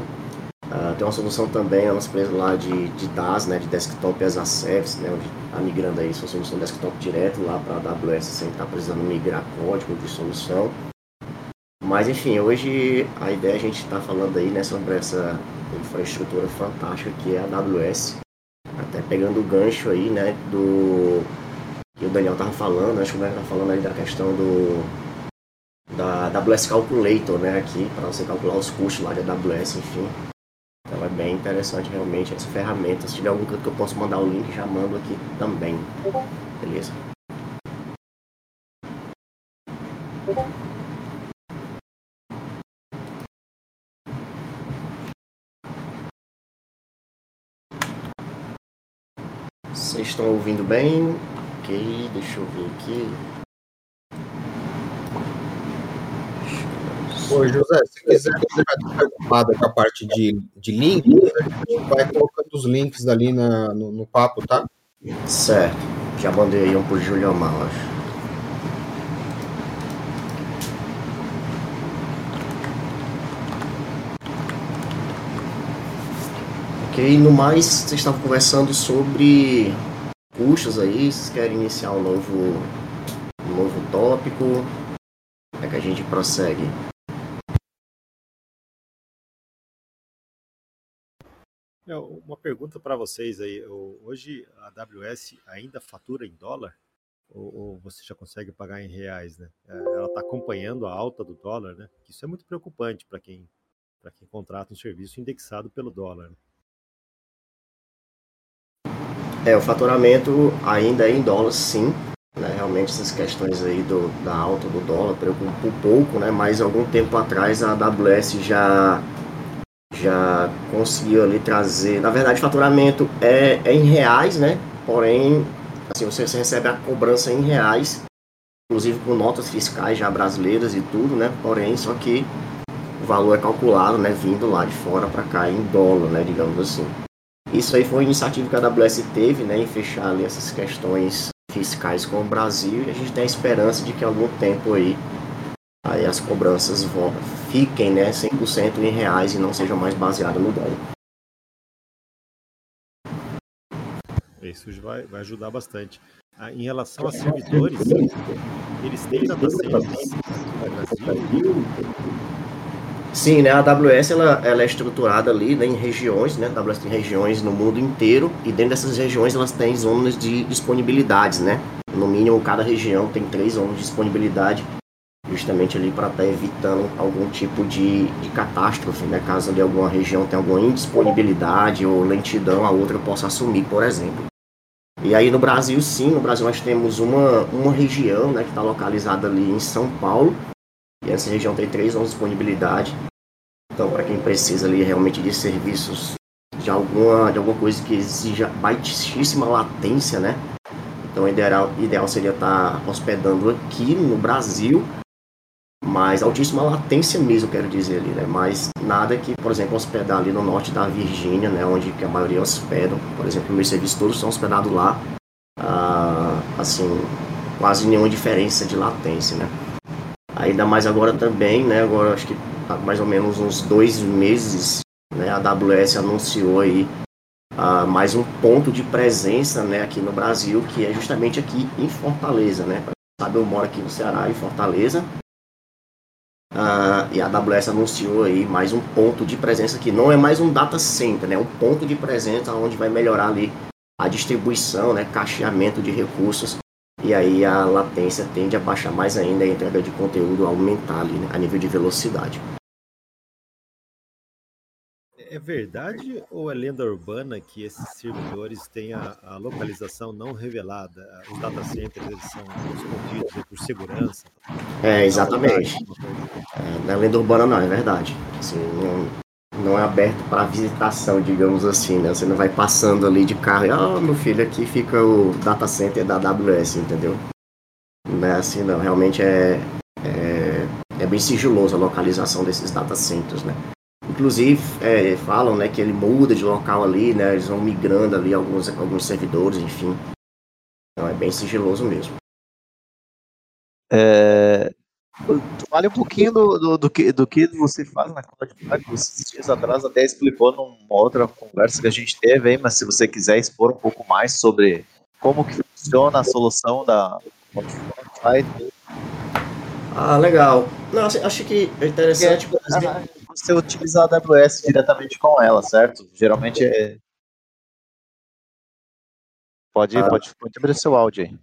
Uh, tem uma solução também, a nossa empresa lá de, de DAS, né, de Desktop as a Service, né, onde está migrando aí sua solução desktop direto lá para a AWS sem estar tá precisando migrar código de solução. Mas enfim, hoje a ideia é a gente está falando aí né, sobre essa infraestrutura fantástica que é a AWS, até pegando o gancho aí, né, do que o Daniel tava falando, acho que o Daniel tava falando aí da questão do da AWS Calculator, né, aqui, para você calcular os custos lá de AWS, enfim. Então é bem interessante realmente essa ferramenta. Se tiver algum canto que eu posso mandar o link, já mando aqui também. Beleza? Vocês estão ouvindo bem? Ok, deixa eu ver aqui. Ô, José, se quiser ficar preocupado com a parte de, de links, a gente vai colocando os links ali na, no, no papo, tá? Certo. Já mandei aí um pro Julião Mal, acho. Ok, no mais, vocês estavam conversando sobre custos aí, vocês querem iniciar um novo, um novo tópico? É que a gente prossegue? É, uma pergunta para vocês aí. Hoje a AWS ainda fatura em dólar? Ou, ou, você já consegue pagar em reais, né? É, ela está acompanhando a alta do dólar, né? Isso é muito preocupante para quem, quem contrata um serviço indexado pelo dólar. Né? É, o faturamento ainda é em dólar, sim. Né? Realmente essas questões aí do, da alta do dólar preocupam um pouco, né? Mas algum tempo atrás a AWS já já conseguiu ali trazer, na verdade, faturamento é, é em reais, né? Porém, assim, você, recebe a cobrança em reais, inclusive com notas fiscais já brasileiras e tudo, né? Porém, só que o valor é calculado, né? Vindo lá de fora para cá em dólar, né? Digamos assim. Isso aí foi uma iniciativa que a AWS teve, né, em fechar ali essas questões fiscais com o Brasil e a gente tem a esperança de que algum tempo aí, aí as cobranças vão, fiquem né, 100% em reais e não sejam mais baseadas no dólar. Isso vai, vai ajudar bastante. Ah, em relação a servidores, eles têm data centers no Brasil? Sim, né? A AWS ela, ela é estruturada ali né, em regiões, né? A AWS tem regiões no mundo inteiro e dentro dessas regiões elas têm zonas de disponibilidades, né? No mínimo cada região tem três zonas de disponibilidade, justamente ali para estar tá evitando algum tipo de, de catástrofe, né? Caso ali alguma região tenha alguma indisponibilidade ou lentidão, a outra possa assumir, por exemplo. E aí no Brasil, sim, no Brasil nós temos uma, uma região né, que está localizada ali em São Paulo, e essa região tem três zonas de disponibilidade. Então, para quem precisa ali realmente de serviços de alguma, de alguma coisa que exija baixíssima latência, né? Então, ideal, ideal seria estar tá hospedando aqui no Brasil, mas altíssima latência mesmo, quero dizer ali, né? Mas nada que, por exemplo, hospedar ali no norte da Virgínia, né? Onde que a maioria hospedam. Por exemplo, meus serviços todos são hospedados lá. Ah, assim, quase nenhuma diferença de latência, né? Ainda mais agora também, né? Agora acho que há mais ou menos uns dois meses, né? A AWS anunciou aí uh, mais um ponto de presença, né? Aqui no Brasil, que é justamente aqui em Fortaleza, né? Sabe, eu moro aqui no Ceará, em Fortaleza. Uh, e a AWS anunciou aí mais um ponto de presença que não é mais um data center, né? Um ponto de presença onde vai melhorar ali a distribuição, né? Cacheamento de recursos e aí a latência tende a baixar mais ainda, a entrega de conteúdo aumentar ali, né, a nível de velocidade. É verdade ou é lenda urbana que esses servidores têm a, a localização não revelada? Os data centers eles são escondidos por segurança? É, exatamente. É, não é lenda urbana não, é verdade. Assim, não, não é aberto para visitação, digamos assim, né? Você não vai passando ali de carro e, ah, meu filho, aqui fica o data center da AWS, entendeu? Não é assim, não. Realmente é, é, é bem sigiloso a localização desses data centers, né? Inclusive, é, falam né, que ele muda de local ali, né? Eles vão migrando ali alguns, alguns servidores, enfim. Então é bem sigiloso mesmo. É, Fale um pouquinho do, do, do, que, do que você faz na Cloudflare, que esses dias atrás até explicou numa outra conversa que a gente teve aí, mas se você quiser expor um pouco mais sobre como que funciona a solução da Cloudflare. Ah, legal. Não, assim, acho que é interessante. Porque, você utiliza a AWS diretamente com ela, certo? Geralmente é. Pode, ah. pode, pode abrir seu áudio aí.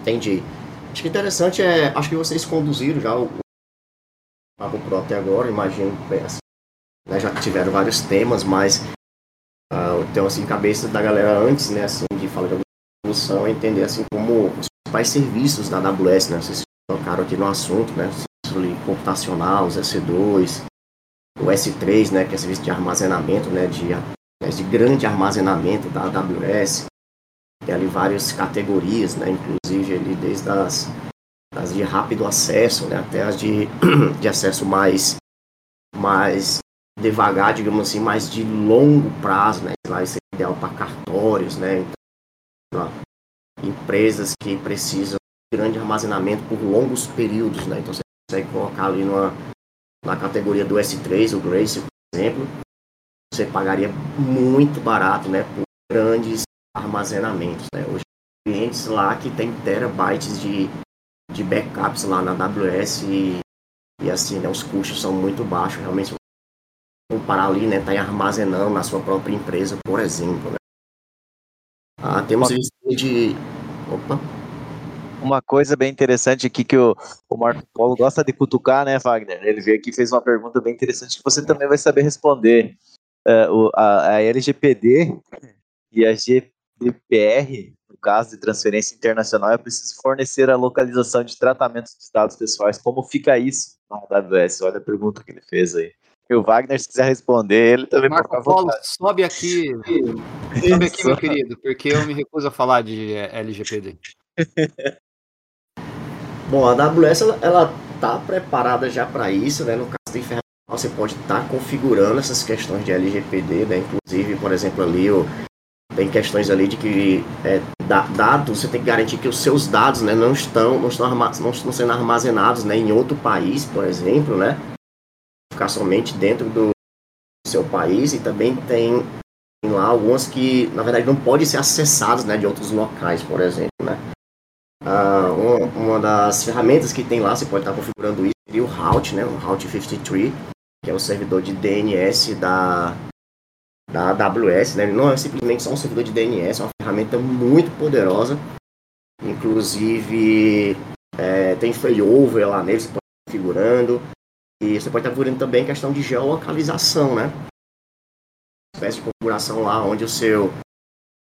Entendi. Acho que interessante é. Acho que vocês conduziram já o Papo Pro até agora, imagino assim, né, já tiveram vários temas, mas uh, então assim, cabeça da galera antes, né, assim, de falar de solução, é entender assim como os principais serviços da AWS, né? Vocês tocaram aqui no assunto, né? Computacional, os S2, o S3, né, que é serviço de armazenamento, né, de, de grande armazenamento da AWS, tem ali várias categorias, né? Inclusive ali desde as, as de rápido acesso, né? Até as de, [clears throat] de acesso mais, mais devagar, digamos assim, mais de longo prazo, né? Lá isso é ideal para cartórios, né? Então, empresas que precisam de grande armazenamento por longos períodos, né? Então você consegue colocar ali numa, na categoria do S3, o Grace, por exemplo, você pagaria muito barato, né? Por grandes armazenamentos, né? Hoje clientes lá que tem terabytes de, de backups lá na AWS e, e assim, né? Os custos são muito baixos, realmente comparar ali, né? Tá armazenando na sua própria empresa, por exemplo, né? Ah, temos de... Opa! Uma coisa bem interessante aqui que o, o Marco Polo gosta de cutucar, né, Wagner? Ele veio aqui e fez uma pergunta bem interessante que você também vai saber responder. Uh, o, a, a, LGPD e a GDPR, no caso de transferência internacional, é preciso fornecer a localização de tratamento dos dados pessoais. Como fica isso na AWS? Olha a pergunta que ele fez aí. E o Wagner, se quiser responder, ele também Marco Polo, sobe aqui. Sobe aqui, meu querido, porque eu me recuso a falar de LGPD. [laughs] Bom, a AWS ela, ela tá preparada já para isso, né? No caso de ferramenta, você pode estar tá configurando essas questões de LGPD, né? Inclusive, por exemplo, ali o, tem questões ali de que é, dados, você tem que garantir que os seus dados, né, não estão, não estão, não estão sendo armazenados, né, em outro país, por exemplo, né? Ficar somente dentro do seu país e também tem, tem lá algumas que, na verdade, não podem ser acessadas, né, de outros locais, por exemplo, né? Uma, uma, das ferramentas que tem lá, você pode estar configurando isso, seria o Route, né? O Route 53, que é o servidor de DNS da, da AWS, né? Ele não é simplesmente só um servidor de DNS, é uma ferramenta muito poderosa. Inclusive, é, tem failover lá nele, você pode estar configurando. E você pode estar configurando também questão de geolocalização, né? Uma espécie de configuração lá onde o seu,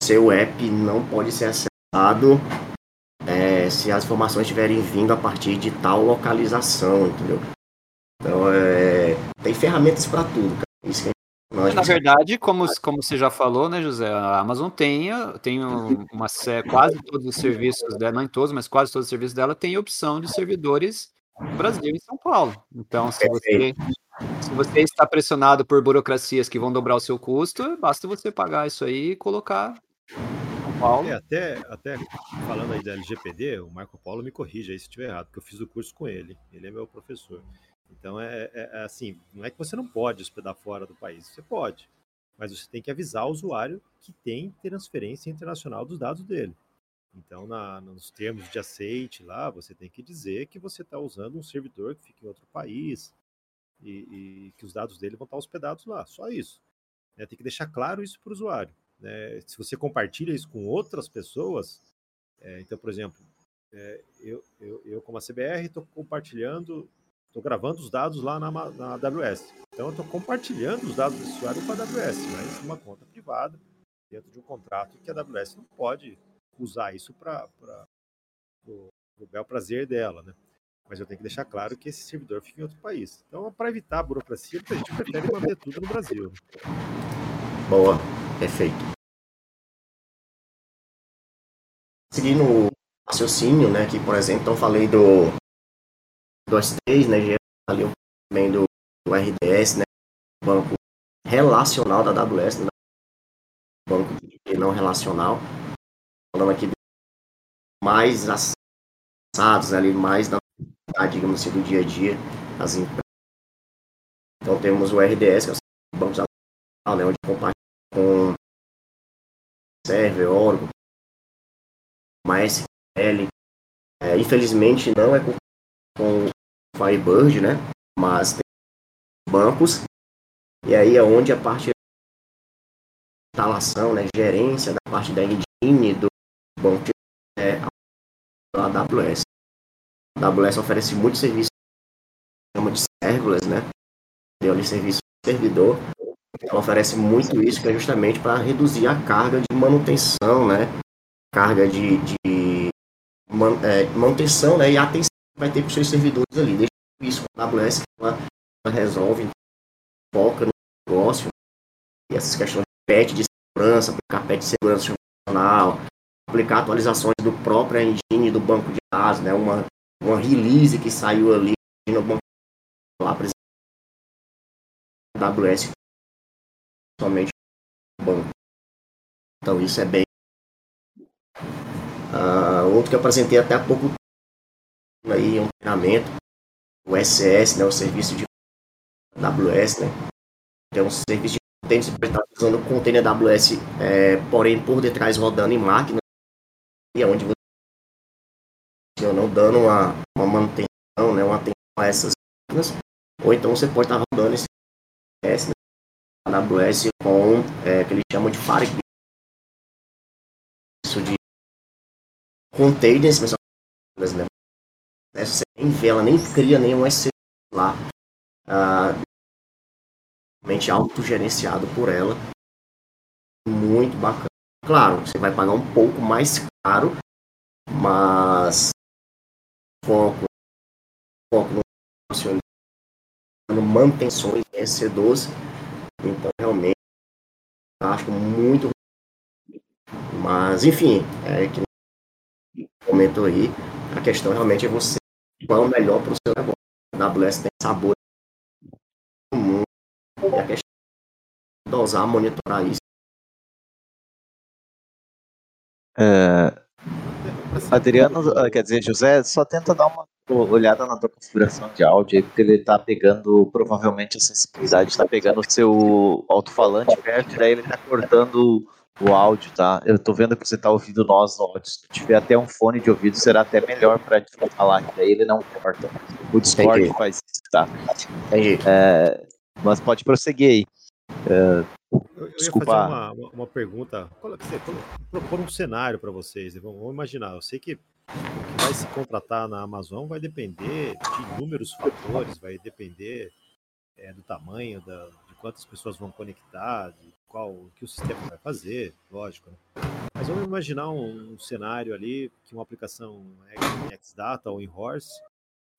seu app não pode ser acessado é, se as informações estiverem vindo a partir de tal localização, entendeu? Então, é, tem ferramentas para tudo, cara. Isso que nós Na verdade, como, como você já falou, né, José, a Amazon tem, tem uma quase todos os serviços dela, não em todos, mas quase todos os serviços dela tem opção de servidores no Brasil e em São Paulo. Então, se você, se você está pressionado por burocracias que vão dobrar o seu custo, basta você pagar isso aí e colocar Paulo. É, até, até falando aí da LGPD, o Marco Paulo me corrija aí se estiver errado, porque eu fiz o curso com ele. Ele é meu professor. Então, é, é, é, assim, não é que você não pode hospedar fora do país, você pode. Mas você tem que avisar o usuário que tem transferência internacional dos dados dele. Então, na, nos termos de aceite lá, você tem que dizer que você está usando um servidor que fica em outro país e, e, que os dados dele vão estar hospedados lá. Só isso. É, tem que deixar claro isso para o usuário. Né? Se você compartilha isso com outras pessoas, é, então, por exemplo, é, eu, eu, eu, como a CBR, estou compartilhando, estou gravando os dados lá na, na AWS. Então, eu estou compartilhando os dados do usuário com a AWS, mas uma conta privada, dentro de um contrato que a AWS não pode usar isso para o bel prazer dela, né? Mas eu tenho que deixar claro que esse servidor fica em outro país. Então, para evitar a burocracia, a gente prefere manter tudo no Brasil. Boa. Perfeito. Seguindo o raciocínio, né, que, por exemplo, então falei do, do S3, né, ali também do, do RDS, né, banco relacional da AWS, né, banco não relacional, falando aqui mais acessados ali, mais da digamos assim, do dia a dia das empresas. Então temos o RDS, que é o banco né, onde compartilha com server, Oracle, MySQL. É, infelizmente não é com, com Firebird, né? Mas tem bancos. E aí é onde a parte de instalação, né, gerência da parte da engine do banco é a AWS. A AWS oferece muito serviço chama de serverless, né? Ali serviço servidor ela oferece muito isso, que é justamente para reduzir a carga de manutenção, né? Carga de, de man, é, manutenção né? e atenção que vai ter para os seus servidores ali. Deixa isso com a AWS, que ela, ela resolve, foca no negócio, e essas questões de de segurança, aplicar de segurança funcional, aplicar atualizações do próprio engine do banco de dados, né? Uma, uma release que saiu ali no banco lá, por exemplo, AWS somente banco. Então isso é bem. Uh, outro que eu apresentei até há pouco aí um treinamento, o SS, né, o serviço de AWS, né, que é um serviço de container, você pode estar usando o container AWS, é, porém por detrás rodando em máquina, e é onde você não dando uma, uma manutenção, né, uma atenção a essas máquinas, ou então você pode estar rodando esse SS, né, AWS com é, que eles chamam de Fire isso de containers, mas né? você nem vê, ela nem cria nenhum SC lá, uh, autogerenciado por ela, muito bacana. Claro, você vai pagar um pouco mais caro, mas foco, foco no manutenções EC12 então, realmente, acho muito. Mas, enfim, é que comentou aí, a questão realmente é você qual é o melhor para o seu negócio. A AWS tem sabor comum e a questão de dosar, monitorar isso. É, Adriano, quer dizer, José, só tenta dar uma olhada na tua configuração de áudio aí, porque ele tá pegando, provavelmente a sensibilidade tá pegando o seu alto-falante perto, daí ele tá cortando o áudio, tá? Eu tô vendo que você tá ouvindo nós no áudio. Se tiver até um fone de ouvido, será até melhor pra te falar, que daí ele não corta. O Discord Entendi. faz isso, tá? Entendi. É, mas pode prosseguir aí. É, eu, Desculpa. ia fazer uma, uma, pergunta, propor um cenário para vocês. Vamos imaginar, eu sei que o que vai se contratar na Amazon vai depender de inúmeros fatores, vai depender é, do tamanho, da, de quantas pessoas vão conectar, de qual o que o sistema vai fazer, lógico. Né? Mas vamos imaginar um, um, cenário ali que uma aplicação Xdata ou em Horse,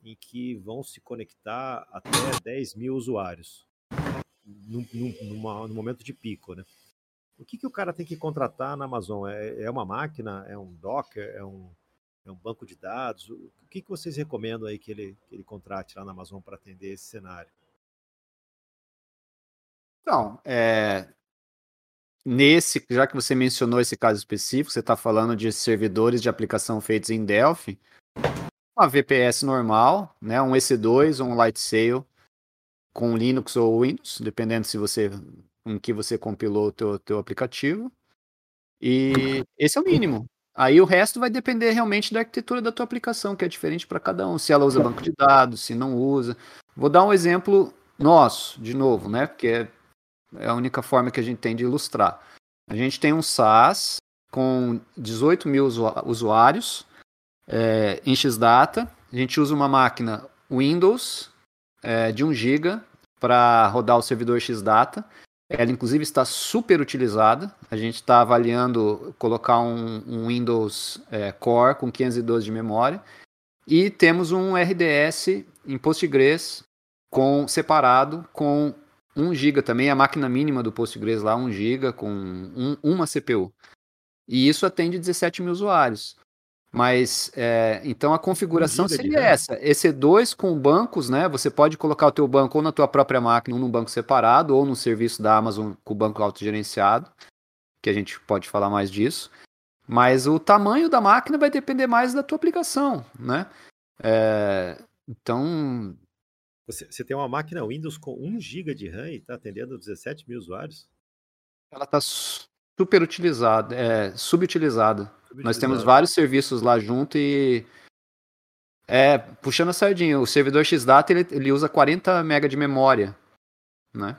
em que vão se conectar até 10 mil usuários num, numa, no momento de pico, né? O que, que o cara tem que contratar na Amazon? É, é uma máquina? É um Docker? É um, é um banco de dados? O que, que vocês recomendam aí que ele, que ele contrate lá na Amazon para atender esse cenário? Então, é, nesse, já que você mencionou esse caso específico, você está falando de servidores de aplicação feitos em Delphi, uma VPS normal, né, um EC2 ou um Lightsail, com Linux ou Windows, dependendo se você em que você compilou o teu, teu aplicativo. E esse é o mínimo. Aí o resto vai depender realmente da arquitetura da tua aplicação, que é diferente para cada um. Se ela usa banco de dados, se não usa. Vou dar um exemplo nosso, de novo, né? Porque é, é a única forma que a gente tem de ilustrar. A gente tem um SaaS com 18 mil usuários é, em Xdata. A gente usa uma máquina Windows é, de 1 GB para rodar o servidor Xdata. Ela, inclusive, está super utilizada. A gente está avaliando colocar um, um Windows é, Core com 512 de memória. E temos um RDS em Postgres com separado com 1 GB também, a máquina mínima do Postgres lá, 1 GB com um, uma CPU. E isso atende 17 mil usuários. Mas é, então a configuração seria essa: EC2 com bancos, né? Você pode colocar o teu banco ou na tua própria máquina, ou num banco separado, ou no serviço da Amazon com o banco autogerenciado, que a gente pode falar mais disso. Mas o tamanho da máquina vai depender mais da tua aplicação, né? É, então. Você, você, tem uma máquina Windows com 1 GB de RAM e está atendendo 17 mil usuários? Ela está super utilizada, é, subutilizada. Nós temos vários serviços lá junto e. É, puxando a sardinha, o servidor Xdata ele, ele usa 40 MB de memória, né?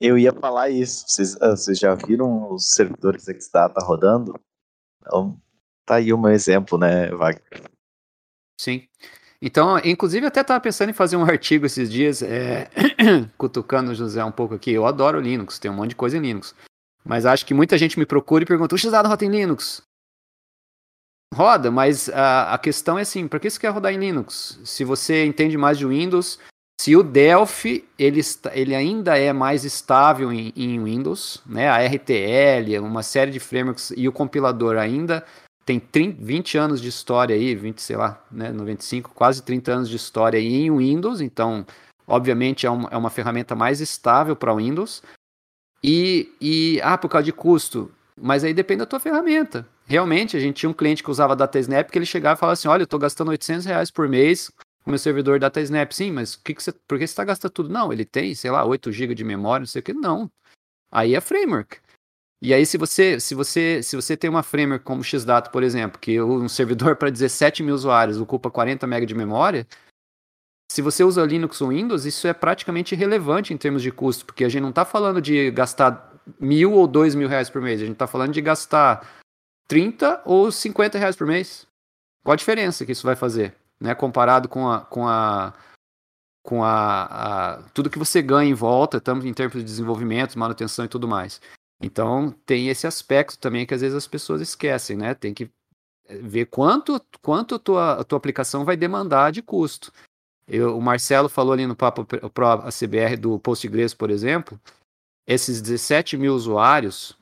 Eu ia falar isso. Vocês, ah, vocês já viram os servidores Xdata rodando? Então, tá aí um exemplo, né, Wagner? Sim. Então, inclusive, até estava pensando em fazer um [laughs] artigo esses dias, é, [clears throat] cutucando o José um pouco aqui. Eu adoro Linux, tem um monte de coisa em Linux. Mas acho que muita gente me procura e pergunta: o Xdata roda em Linux? Roda, mas a, a questão é assim, para que você quer rodar em Linux? Se você entende mais de Windows, se o Delphi ele, ele ainda é mais estável em, em, Windows, né? A RTL, uma série de frameworks e o compilador ainda tem 30, 20 anos de história aí, 20, sei lá, né, 95, quase 30 anos de história aí em Windows, então, obviamente, é, um, é uma ferramenta mais estável para Windows. E, e, ah, por causa de custo, mas aí depende da tua ferramenta. Realmente, a gente tinha um cliente que usava DataSnap que ele chegava e falava assim, olha, eu estou gastando 800 reais por mês com meu servidor DataSnap. Sim, mas que que você, por que você está gastando tudo? Não, ele tem, sei lá, 8 GB de memória, não sei o que. Não. Aí é framework. E aí, se você, se você, se você tem uma framework como Xdata, por exemplo, que um [laughs] servidor para 17 mil usuários ocupa 40 MB de memória, se você usa Linux ou Windows, isso é praticamente irrelevante em termos de custo, porque a gente não está falando de gastar mil ou dois mil reais por mês, a gente está falando de gastar 30 ou 50 reais por mês. Qual a diferença que isso vai fazer, né? Comparado com a, com a, com a, a tudo que você ganha em volta, tanto em termos de desenvolvimento, manutenção e tudo mais. Então tem esse aspecto também que às vezes as pessoas esquecem, né? Tem que eh, ver quanto quanto a tua, a tua aplicação vai demandar de custo. Eu, o Marcelo falou ali no Papo Pro ACBR do Postgres, por exemplo, esses 17 mil usuários,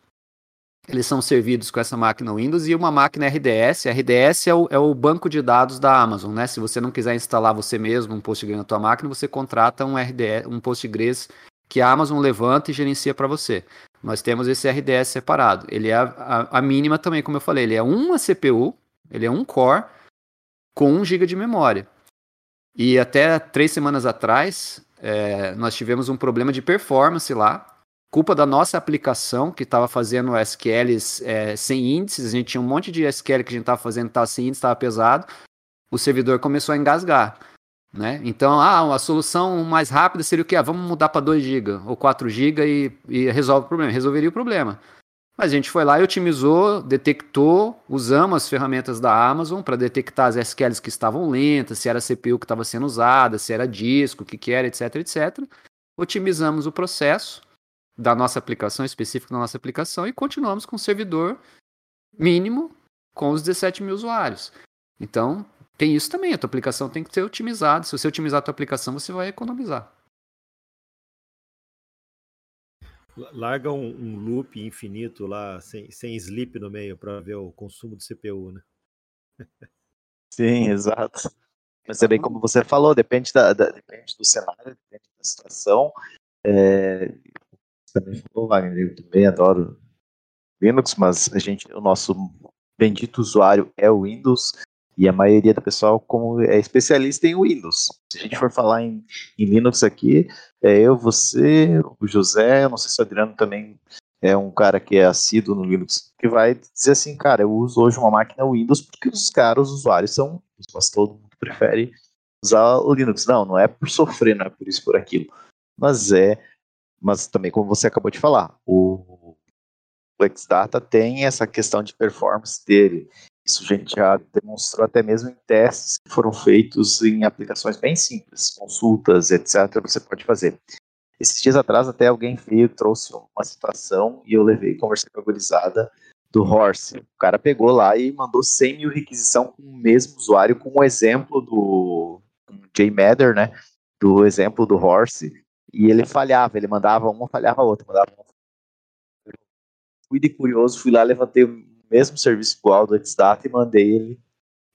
eles são servidos com essa máquina Windows e uma máquina RDS. RDS é o, é o banco de dados da Amazon, né? Se você não quiser instalar você mesmo um Postgres na tua máquina, você contrata um RDS, um Postgres que a Amazon levanta e gerencia para você. Nós temos esse RDS separado. Ele é a, a, a, mínima também, como eu falei, ele é uma CPU, ele é um core com 1 GB de memória. E até três semanas atrás, é, nós tivemos um problema de performance lá, culpa da nossa aplicação que estava fazendo SQLs é, sem índices. A gente tinha um monte de SQL que a gente estava fazendo, estava sem índice, estava pesado. O servidor começou a engasgar. Né? Então, ah, a solução mais rápida seria o quê? Ah, vamos mudar para 2 GB ou 4 GB e, e resolve o problema. Resolveria o problema. Mas a gente foi lá e otimizou, detectou, usamos as ferramentas da Amazon para detectar as SQLs que estavam lentas, se era CPU que estava sendo usada, se era disco, o que, que era, etc, etc. Otimizamos o processo da nossa aplicação, específico da nossa aplicação, e continuamos com o servidor mínimo com os 17 mil usuários. Então, tem isso também, a tua aplicação tem que ser otimizada. Se você otimizar a tua aplicação, você vai economizar. Larga um, um loop infinito lá, sem, sem sleep no meio, para ver o consumo de CPU, né? Sim, [laughs] exato. Mas é bem como você falou, depende, da, da depende do cenário, depende da situação. É, você também falou, Wagner, eu também adoro Linux, mas a gente, o nosso bendito usuário é o Windows. E a maioria do pessoal, como é especialista em Windows. Se a gente for falar em, em Linux aqui, é eu, você, o José, não sei se o Adriano também é um cara que é assíduo no Linux, que vai dizer assim, cara, eu uso hoje uma máquina Windows porque os caras, os usuários são, mas todo mundo prefere usar o Linux. Não, não é por sofrer, não é por isso, por aquilo. Mas é, mas também como você acabou de falar, o, o Xdata tem essa questão de performance dele. Isso a gente já demonstrou até mesmo em testes que foram feitos em aplicações bem simples, consultas, etc. Você pode fazer. Esses dias atrás até alguém veio, trouxe uma situação e eu levei, conversei com a gurizada do Horse. O cara pegou lá e mandou 100 mil requisição com o mesmo usuário, com o um exemplo do Jay Mather, né? Do exemplo do Horse. E ele falhava, ele mandava uma, falhava a outra, mandava uma. Fui de curioso, fui lá, levantei mesmo serviço igual do Xdata e mandei ele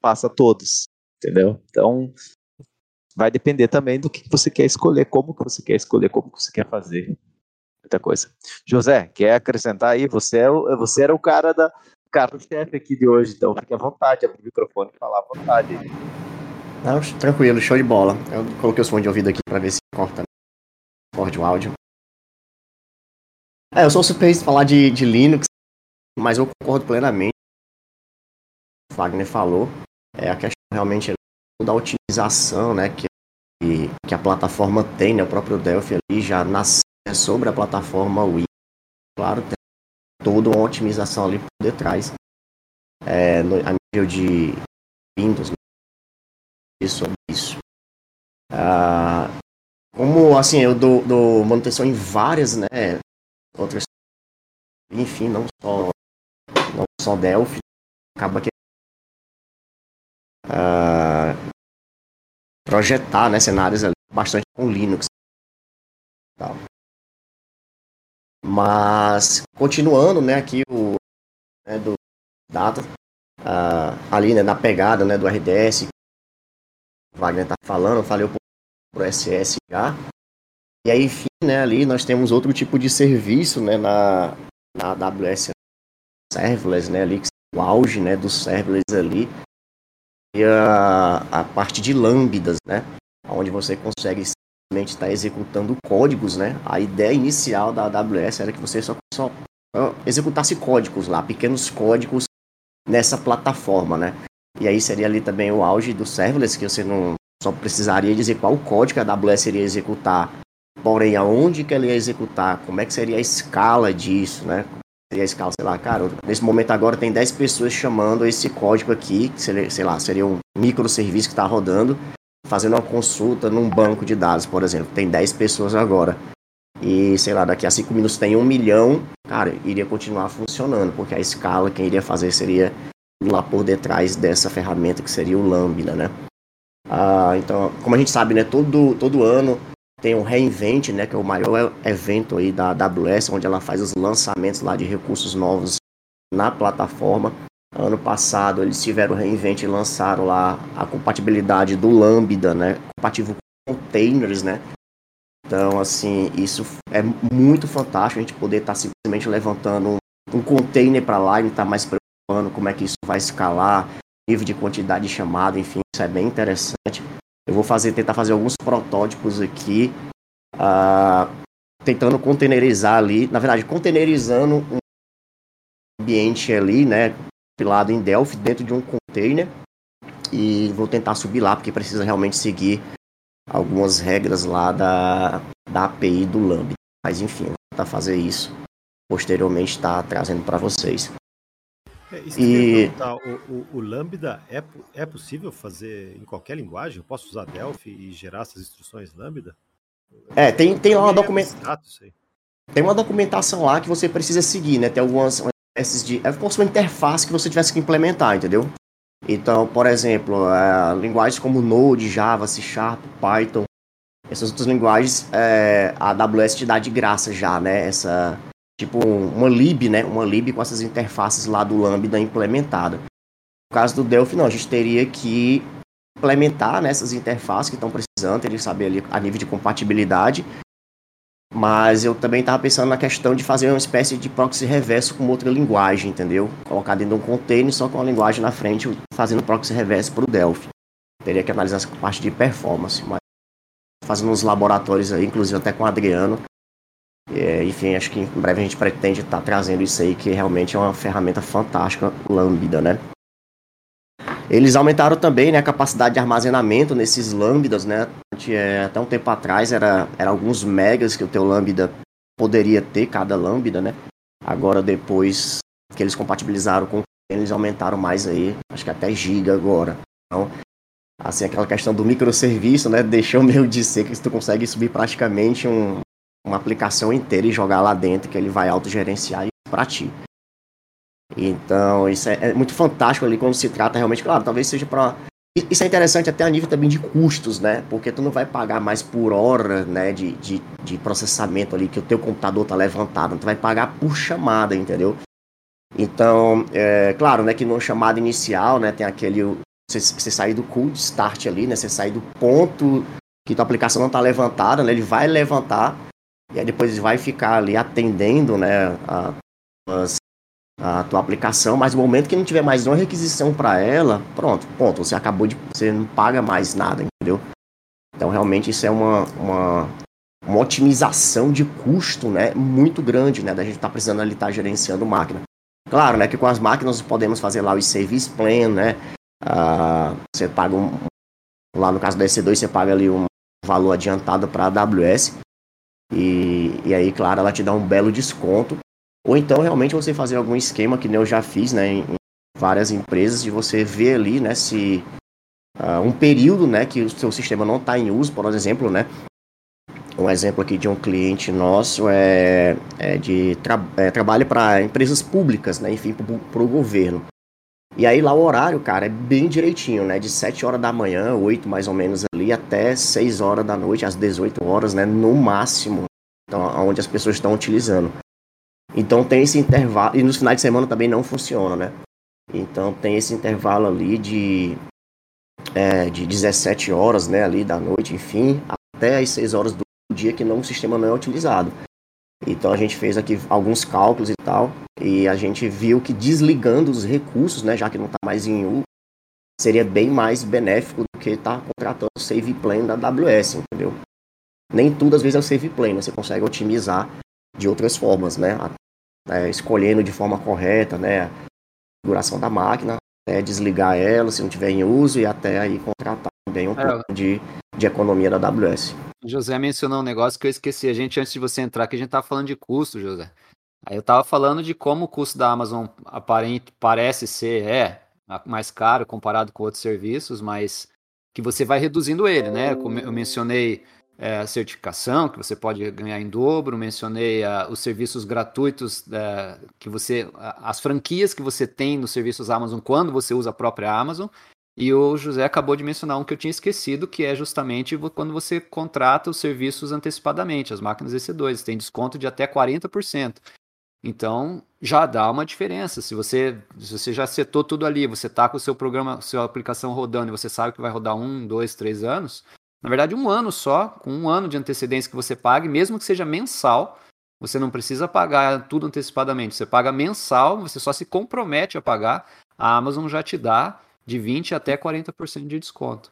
passa todos, entendeu? Então vai depender também do que você quer escolher, como que você quer escolher, como que você quer fazer. Muita coisa. José, quer acrescentar aí? Você, é o, você era o cara da carro-chefe aqui de hoje, então fique à vontade, abrir o microfone e falar à vontade. Não, tranquilo, show de bola. Eu coloquei os fones de ouvido aqui para ver se corta corte o áudio. É, eu sou suspeito de falar de, de Linux, mas eu concordo plenamente o Wagner falou. É a questão realmente da otimização, né, que, que a plataforma tem, né, o próprio Delphi ali já nasce sobre a plataforma Wii. Claro, tem toda uma otimização ali por detrás. É, no, a nível de Windows, né, isso, isso. Ah, como, assim, eu dou, dou manutenção em várias, né, outras enfim, não só não só Delphi, acaba que uh, projetar né, cenários ali, bastante com Linux. Tal. Mas, continuando né, aqui o né, do Data, uh, ali né, na pegada né, do RDS, o Wagner está falando, falei um pouco pro SS já. E aí, enfim, né, ali nós temos outro tipo de serviço né, na, na AWS Serverless, né, ali, o auge né, dos serverless ali, e a, a parte de lambdas, né, onde você consegue simplesmente estar executando códigos, né, a ideia inicial da AWS era que você só, só executasse códigos lá, pequenos códigos nessa plataforma, né, e aí seria ali também o auge do serverless, que você não só precisaria dizer qual código a AWS iria executar, porém aonde que ele ia executar, como é que seria a escala disso, né? Seria a escala, sei lá, cara, nesse momento agora tem 10 pessoas chamando esse código aqui, que seria, sei lá, seria um microserviço que está rodando, fazendo uma consulta num banco de dados, por exemplo. Tem 10 pessoas agora. E, sei lá, daqui a 5 minutos tem um milhão, cara, iria continuar funcionando, porque a escala quem iria fazer seria lá por detrás dessa ferramenta que seria o Lambda, né? Ah, então, como a gente sabe, né, todo, todo ano tem o Reinvent, né, que é o maior evento aí da AWS, onde ela faz os lançamentos lá de recursos novos na plataforma. Ano passado eles tiveram o Reinvent e lançaram lá a compatibilidade do Lambda, né, compatível com containers, né. Então, assim, isso é muito fantástico a gente poder estar tá simplesmente levantando um, container para lá e não estar tá mais preocupando como é que isso vai escalar, nível de quantidade de chamada, enfim, isso é bem interessante. Eu vou fazer, tentar fazer alguns protótipos aqui, uh, tentando containerizar ali, na verdade, containerizando um ambiente ali, né, pilado em Delphi dentro de um container e vou tentar subir lá porque precisa realmente seguir algumas regras lá da, da API do Lambda. Mas enfim, vou tentar fazer isso posteriormente, está trazendo para vocês. É, isso e... o, o, o, Lambda é, é possível fazer em qualquer linguagem? Eu posso usar Delphi e gerar essas instruções Lambda? É, tem, tem lá uma documentação. Tem uma documentação lá que você precisa seguir, né? Tem algumas espécies de. É como se uma interface que você tivesse que implementar, entendeu? Então, por exemplo, é, linguagens como Node, Java, C Sharp, Python, essas outras linguagens, é, a AWS te dá de graça já, né? Essa, tipo uma lib, né? Uma lib com essas interfaces lá do Lambda implementada. No caso do Delphi, não, a gente teria que implementar nessas né, interfaces que estão precisando, teria que saber ali a nível de compatibilidade. Mas eu também estava pensando na questão de fazer uma espécie de proxy reverso com outra linguagem, entendeu? Colocar dentro de um container só com a linguagem na frente, fazendo proxy reverso para o Delphi. Teria que analisar essa parte de performance, mas fazendo uns laboratórios aí, inclusive até com o Adriano, é, enfim, acho que em breve a gente pretende estar tá trazendo isso aí, que realmente é uma ferramenta fantástica, Lambda, né? Eles aumentaram também né, a capacidade de armazenamento nesses lambdas, né? É, até um tempo atrás era, era alguns megas que o teu lambda poderia ter, cada lambda, né? Agora, depois que eles compatibilizaram com eles aumentaram mais aí, acho que até giga agora. Então, assim, aquela questão do microserviço, né? [laughs] Deixou meio de ser que tu consegue subir praticamente um, uma aplicação inteira e jogar lá dentro que ele vai autogerenciar para ti. Então, isso é, é, muito fantástico ali quando se trata realmente, claro, talvez seja para isso é interessante até a nível também de custos, né? Porque tu não vai pagar mais por hora, né, de, de, de processamento ali que o teu computador tá levantado, tu vai pagar por chamada, entendeu? Então, é claro, né, que no chamada inicial, né, tem aquele você, você sair do cold start ali, né, você sair do ponto que tua aplicação não tá levantada, né, ele vai levantar e aí depois vai ficar ali atendendo né, a, a, tua aplicação, mas no momento que não tiver mais nenhuma requisição para ela, pronto, ponto, você acabou de. Você não paga mais nada, entendeu? Então realmente isso é uma, uma, uma otimização de custo né, muito grande, né? Da gente estar tá precisando ali estar tá gerenciando máquina. Claro, né, que com as máquinas podemos fazer lá os service plan, né? Ah, você paga um, lá no caso da EC2 você paga ali um valor adiantado para a AWS e, e aí, claro, ela te dá um belo desconto. Ou então, realmente, você fazer algum esquema, que eu já fiz, né, em várias empresas, de você ver ali, né, se uh, um período, né, que o seu sistema não está em uso, por exemplo, né, um exemplo aqui de um cliente nosso é, é de tra é, trabalho para empresas públicas, né, enfim, para o governo. E aí lá o horário, cara, é bem direitinho, né? De 7 horas da manhã, 8 mais ou menos ali, até 6 horas da noite, às 18 horas, né? No máximo, então, onde as pessoas estão utilizando. Então tem esse intervalo, e nos finais de semana também não funciona, né? Então tem esse intervalo ali de, é, de 17 horas, né, ali da noite, enfim, até as 6 horas do dia que não, o sistema não é utilizado. Então a gente fez aqui alguns cálculos e tal, e a gente viu que desligando os recursos, né, já que não está mais em U, seria bem mais benéfico do que estar tá contratando o save plan da AWS, entendeu? Nem tudo às vezes é o save plan, né? você consegue otimizar de outras formas, né? É, escolhendo de forma correta, né? A configuração da máquina, até desligar ela se não tiver em uso e até aí contratar também um é. pouco de, de economia da AWS. José mencionou um negócio que eu esqueci. A gente, antes de você entrar, que a gente tava falando de custo, José. Aí eu tava falando de como o custo da Amazon aparente, parece ser, é, mais caro comparado com outros serviços, mas que você vai reduzindo ele, né? Como eu mencionei é, a certificação, que você pode ganhar em dobro, mencionei os serviços gratuitos uh, que você. As franquias que você tem nos serviços Amazon quando você usa a própria Amazon. E o José acabou de mencionar um que eu tinha esquecido, que é justamente quando você contrata os serviços antecipadamente, as máquinas EC2, tem desconto de até 40%. Então, já dá uma diferença. Se você, se você já setou tudo ali, você está com o seu programa, sua aplicação rodando e você sabe que vai rodar um, dois, três anos, na verdade, um ano só, com um ano de antecedência que você pague, mesmo que seja mensal, você não precisa pagar tudo antecipadamente. Você paga mensal, você só se compromete a pagar, a Amazon já te dá de 20% até 40% de desconto.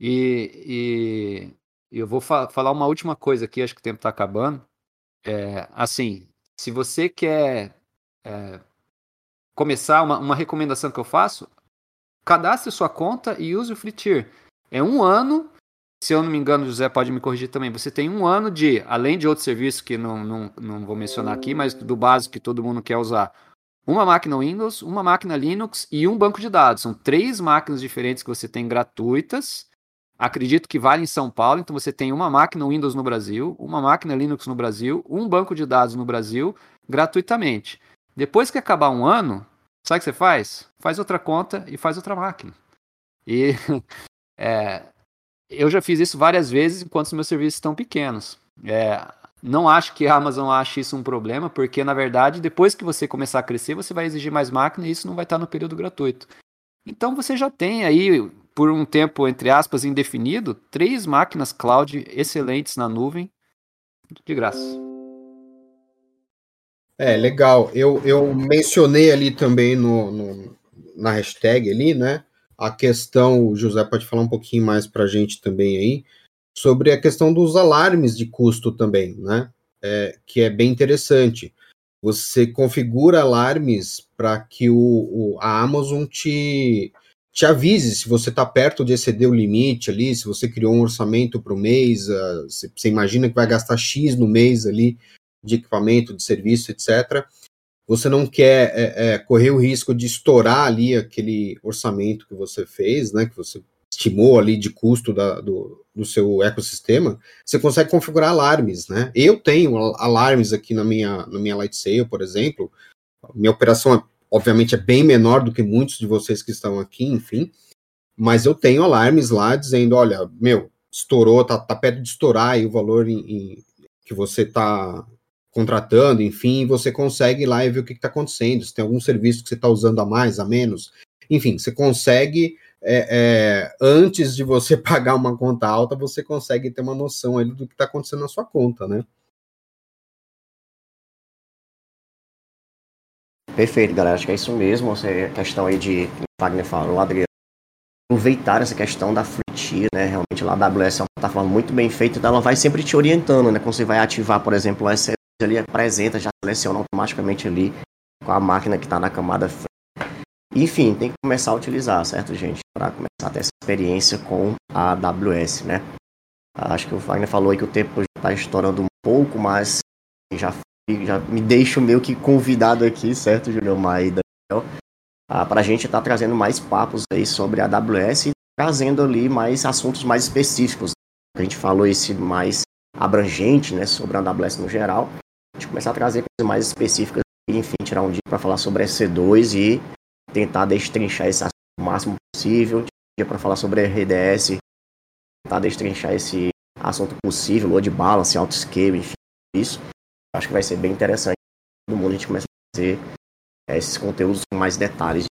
E, e eu vou fa falar uma última coisa aqui, acho que o tempo está acabando. É, assim, se você quer é, começar, uma, uma recomendação que eu faço, cadastre sua conta e use o Free Tier. É um ano se eu não me engano, José pode me corrigir também, você tem um ano de, além de outros serviços que não, não, não vou mencionar aqui, mas do básico que todo mundo quer usar, uma máquina Windows, uma máquina Linux e um banco de dados. São três máquinas diferentes que você tem gratuitas. Acredito que vale em São Paulo, então você tem uma máquina Windows no Brasil, uma máquina Linux no Brasil, um banco de dados no Brasil, gratuitamente. Depois que acabar um ano, sabe o que você faz? Faz outra conta e faz outra máquina. E [laughs] é, eu já fiz isso várias vezes enquanto os meus serviços estão pequenos. É, não acho que a Amazon ache isso um problema, porque na verdade, depois que você começar a crescer, você vai exigir mais máquina e isso não vai estar no período gratuito. Então você já tem aí, por um tempo, entre aspas, indefinido, três máquinas cloud excelentes na nuvem, de graça. É, legal. Eu, eu mencionei ali também no, no na hashtag ali, né? a questão, o José pode falar um pouquinho mais para a gente também aí, sobre a questão dos alarmes de custo também, né? É, que é bem interessante. Você configura alarmes para que o, o, a Amazon te, te avise se você está perto de exceder o limite ali, se você criou um orçamento para o mês, uh, você imagina que vai gastar X no mês ali de equipamento, de serviço, etc você não quer é, é, correr o risco de estourar ali aquele orçamento que você fez, né, que você estimou ali de custo da, do, do seu ecossistema, você consegue configurar alarmes, né? Eu tenho alarmes aqui na minha, na minha Lightsail, por exemplo, minha operação, é, obviamente, é bem menor do que muitos de vocês que estão aqui, enfim, mas eu tenho alarmes lá dizendo, olha, meu, estourou, tá, tá perto de estourar aí o valor em, em, que você tá contratando, enfim, você consegue ir lá e ver o que está acontecendo, se tem algum serviço que você está usando a mais, a menos. Enfim, você consegue, é, é, antes de você [laughs] pagar uma conta alta, você consegue ter uma noção ali do que está acontecendo na sua conta, né? Perfeito, galera. Acho que é isso mesmo. Essa questão aí de Wagner falou, Adriano, aproveitar essa questão da free né? Realmente lá a AWS é uma plataforma muito bem feita, então ela vai sempre te orientando, né? Quando você vai ativar, por exemplo, o ali apresenta, já seleciona automaticamente ali com a máquina que está na camada enfim, tem que começar a utilizar, certo, gente? Para começar a ter essa experiência com a AWS, né? Acho que o Wagner falou aí que o tempo já está estourando um pouco, mas já, já me deixo meio que convidado aqui, certo, Julião Maida? Ah, para a gente estar tá trazendo mais papos aí sobre a AWS e trazendo ali mais assuntos mais específicos. A gente falou esse mais abrangente, né, sobre a AWS no geral gente começar a trazer coisas mais específicas e, enfim, tirar um dia para falar sobre EC2 e tentar destrinchar esse assunto o máximo possível, dia para falar sobre RDS, tentar destrinchar esse assunto possível, load balance, auto-scale, enfim, isso. Acho que vai ser bem interessante. Todo mundo a gente começa a fazer é, esses conteúdos com mais detalhes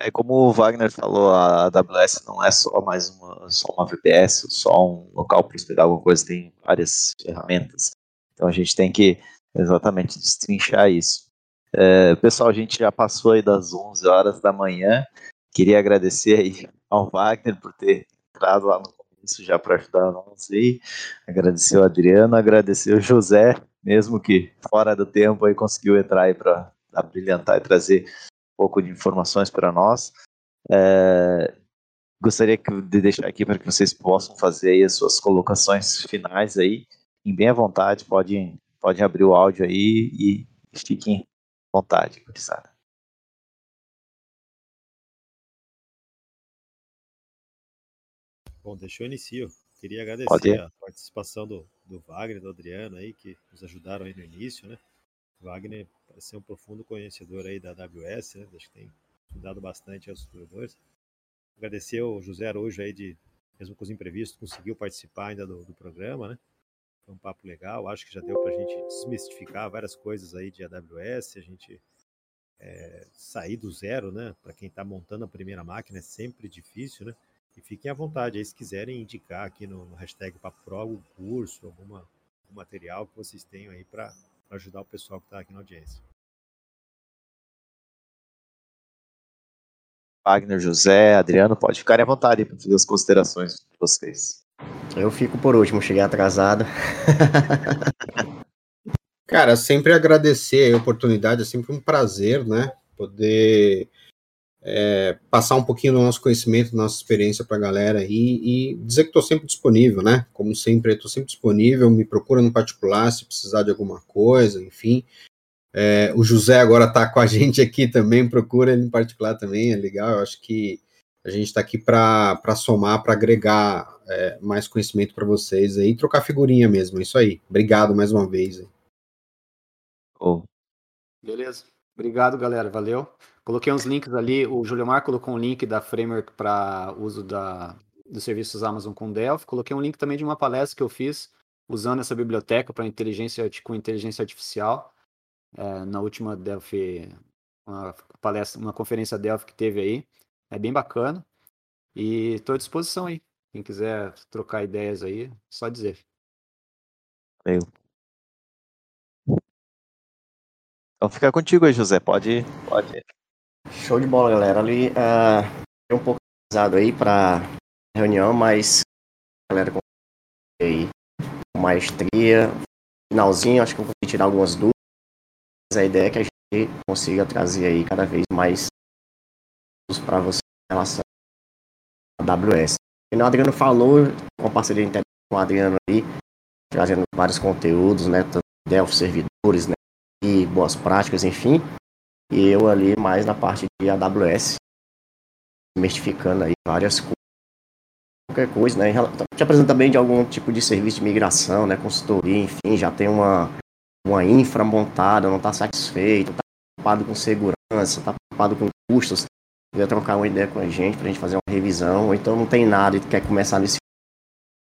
É como o Wagner falou, a AWS não é só mais uma, só uma VPS, só um local para hospedar alguma coisa, tem várias ferramentas. Então a gente tem que exatamente destrinchar isso. É, pessoal, a gente já passou aí das 11 horas da manhã. Queria agradecer aí ao Wagner por ter entrado lá no começo já para ajudar nós aí. Agradecer ao Adriano, agradecer ao José, mesmo que fora do tempo aí conseguiu entrar aí para brilhantar e trazer pouco de informações para nós. É, gostaria de deixar aqui para que vocês possam fazer aí as suas colocações finais aí, em bem à vontade, podem, podem abrir o áudio aí e fiquem vontade, gurizada. Bom, deixa eu iniciar. Queria agradecer a participação do, do Wagner, do Adriano aí, que nos ajudaram aí no início, né? Wagner parece ser um profundo conhecedor aí da AWS, né? Acho que tem estudado bastante aos desenvolvedores. Agradecer ao José Araújo aí de, mesmo com os imprevistos, conseguiu participar ainda do, do programa, né? Foi um papo legal. Acho que já deu para a gente desmistificar várias coisas aí de AWS, a gente é, sair do zero, né? Para quem está montando a primeira máquina é sempre difícil, né? E fiquem à vontade aí se quiserem indicar aqui no, no hashtag Pro algum curso, alguma, algum material que vocês tenham aí para para ajudar o pessoal que está aqui na audiência. Wagner, José, Adriano, pode ficar à vontade para fazer as considerações de vocês. Eu fico por último, cheguei atrasado. [laughs] Cara, sempre agradecer a oportunidade, é sempre um prazer, né? Poder é, passar um pouquinho do nosso conhecimento, nossa experiência para a galera e, e, dizer que estou sempre disponível, né? Como sempre, estou sempre disponível, me procura no particular se precisar de alguma coisa, enfim. É, o José agora está com a [laughs] gente aqui também, procura ele em particular também, é legal. Eu acho que a gente está aqui para somar, para agregar é, mais conhecimento para vocês aí, trocar figurinha mesmo, é isso aí. Obrigado mais uma vez. Oh. Beleza. Obrigado, galera. Valeu. Coloquei uns links ali. O Julio Mar colocou um link da framework para uso da, dos serviços Amazon com Delphi. Coloquei um link também de uma palestra que eu fiz usando essa biblioteca para inteligência com inteligência artificial é, na última Delphi, uma palestra, uma conferência Delphi que teve aí. É bem bacana. E estou à disposição aí. Quem quiser trocar ideias aí, só dizer. Valeu. Então fica contigo aí, José. Pode, pode. Show de bola, galera. Ali uh, um pouco pesado aí para reunião, mas a galera aí com maestria. Finalzinho, acho que eu vou tirar algumas dúvidas. A ideia é que a gente consiga trazer aí cada vez mais para você em relação à AWS. E o Adriano falou, com parceria com o Adriano aí, trazendo vários conteúdos, né? Delphi servidores, né? e boas práticas, enfim. E eu ali mais na parte de AWS, mistificando aí várias coisas. Qualquer coisa, né? Te apresenta também de algum tipo de serviço de migração, né? Consultoria, enfim, já tem uma, uma infra montada, não está satisfeito, está preocupado com segurança, está preocupado com custos, quer trocar uma ideia com a gente para a gente fazer uma revisão, ou então não tem nada e quer começar nesse.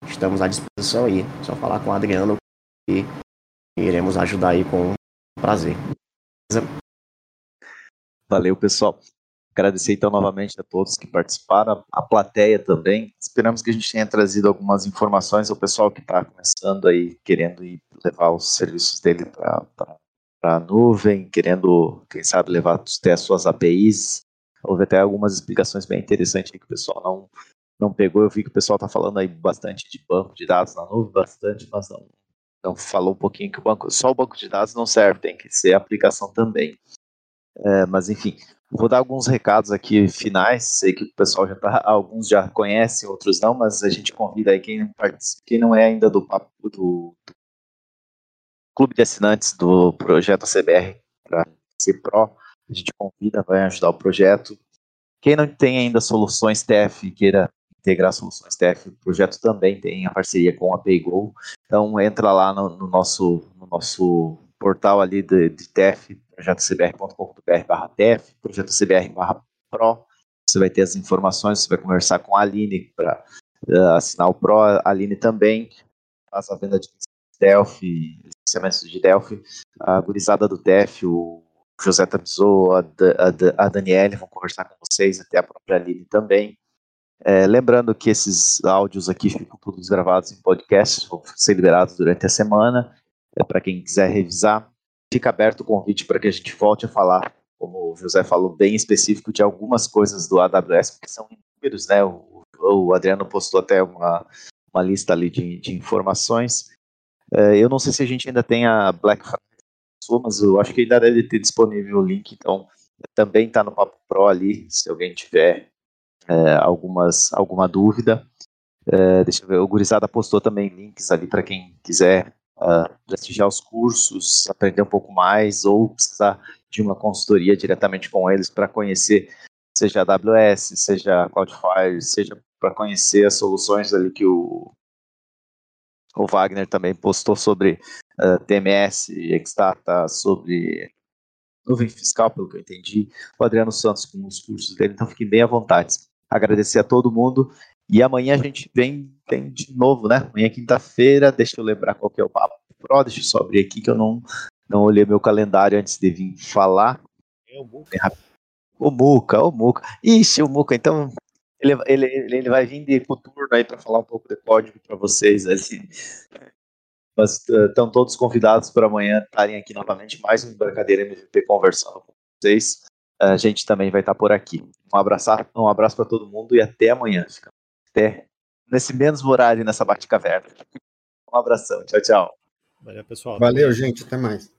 Estamos à disposição aí. Só falar com o Adriano e iremos ajudar aí com prazer. Valeu, pessoal. Agradecer então novamente a todos que participaram, a plateia também. Esperamos que a gente tenha trazido algumas informações ao pessoal que está começando aí, querendo ir levar os serviços dele para a nuvem, querendo, quem sabe, levar até as suas APIs. Houve até algumas explicações bem interessantes que o pessoal não, não pegou. Eu vi que o pessoal está falando aí bastante de banco de dados na nuvem, bastante, mas não, então falou um pouquinho que o banco, só o banco de dados não serve, tem que ser a aplicação também. É, mas enfim, vou dar alguns recados aqui finais. Sei que o pessoal já tá, alguns já conhecem, outros não, mas a gente convida aí quem, quem não é ainda do, do, do clube de assinantes do projeto CBR para ser pró, a gente convida, vai ajudar o projeto. Quem não tem ainda soluções TF queira integrar soluções TF. O projeto também tem a parceria com a PayGo. Então entra lá no, no nosso, no nosso portal ali de, de TF, projetocbr.com.br barra TF, projetocbr barra Pro. Você vai ter as informações, você vai conversar com a Aline para uh, eh, assinar o Pro. A Aline também faz a venda de Delphi, licenciamentos de Delphi. A gurizada do TF, o José Tabizou, a, a, a Daniele vão conversar com vocês, até a própria Lili também. É, lembrando que esses áudios aqui ficam todos gravados em podcast, vão ser liberados durante a semana. É, para quem quiser revisar, fica aberto o convite para que a gente volte a falar, como o José falou, bem específico de algumas coisas do AWS, porque são inúmeros, né? O, o Adriano postou até uma, uma lista ali de, de informações. É, eu não sei se a gente ainda tem a Black Friday, mas eu acho que ainda deve ter disponível o link, então também está no Papo Pro ali, se alguém tiver é, algumas, alguma dúvida. É, deixa eu ver, o Gurizada postou também links ali para quem quiser uh, prestigiar os cursos, aprender um pouco mais ou precisar de uma consultoria diretamente com eles para conhecer, seja AWS, seja Cloudflare, seja para conhecer as soluções ali que o, o Wagner também postou sobre uh, TMS, Exdata, sobre nuvem fiscal, pelo que eu entendi, o Adriano Santos com os cursos dele, então fiquem bem à vontade. Agradecer a todo mundo e amanhã a gente vem, vem de novo, né? Amanhã é quinta-feira, deixa eu lembrar qual que é o papo pro, deixa eu só abrir aqui que eu não, não olhei meu calendário antes de vir falar. É o Muca. O Muca, o Muca. Ixi, o Muca, então ele, ele, ele vai vir de coturno aí para falar um pouco de código para vocês ali. Mas uh, estão todos convidados para amanhã estarem aqui novamente, mais um Embarcadeira MVP conversando com vocês. A gente também vai estar por aqui. Um abraço, um abraço para todo mundo e até amanhã. Até nesse mesmo horário nessa Bate-Caverna. Um abração. Tchau, tchau. Valeu, pessoal. Valeu, gente. Até mais.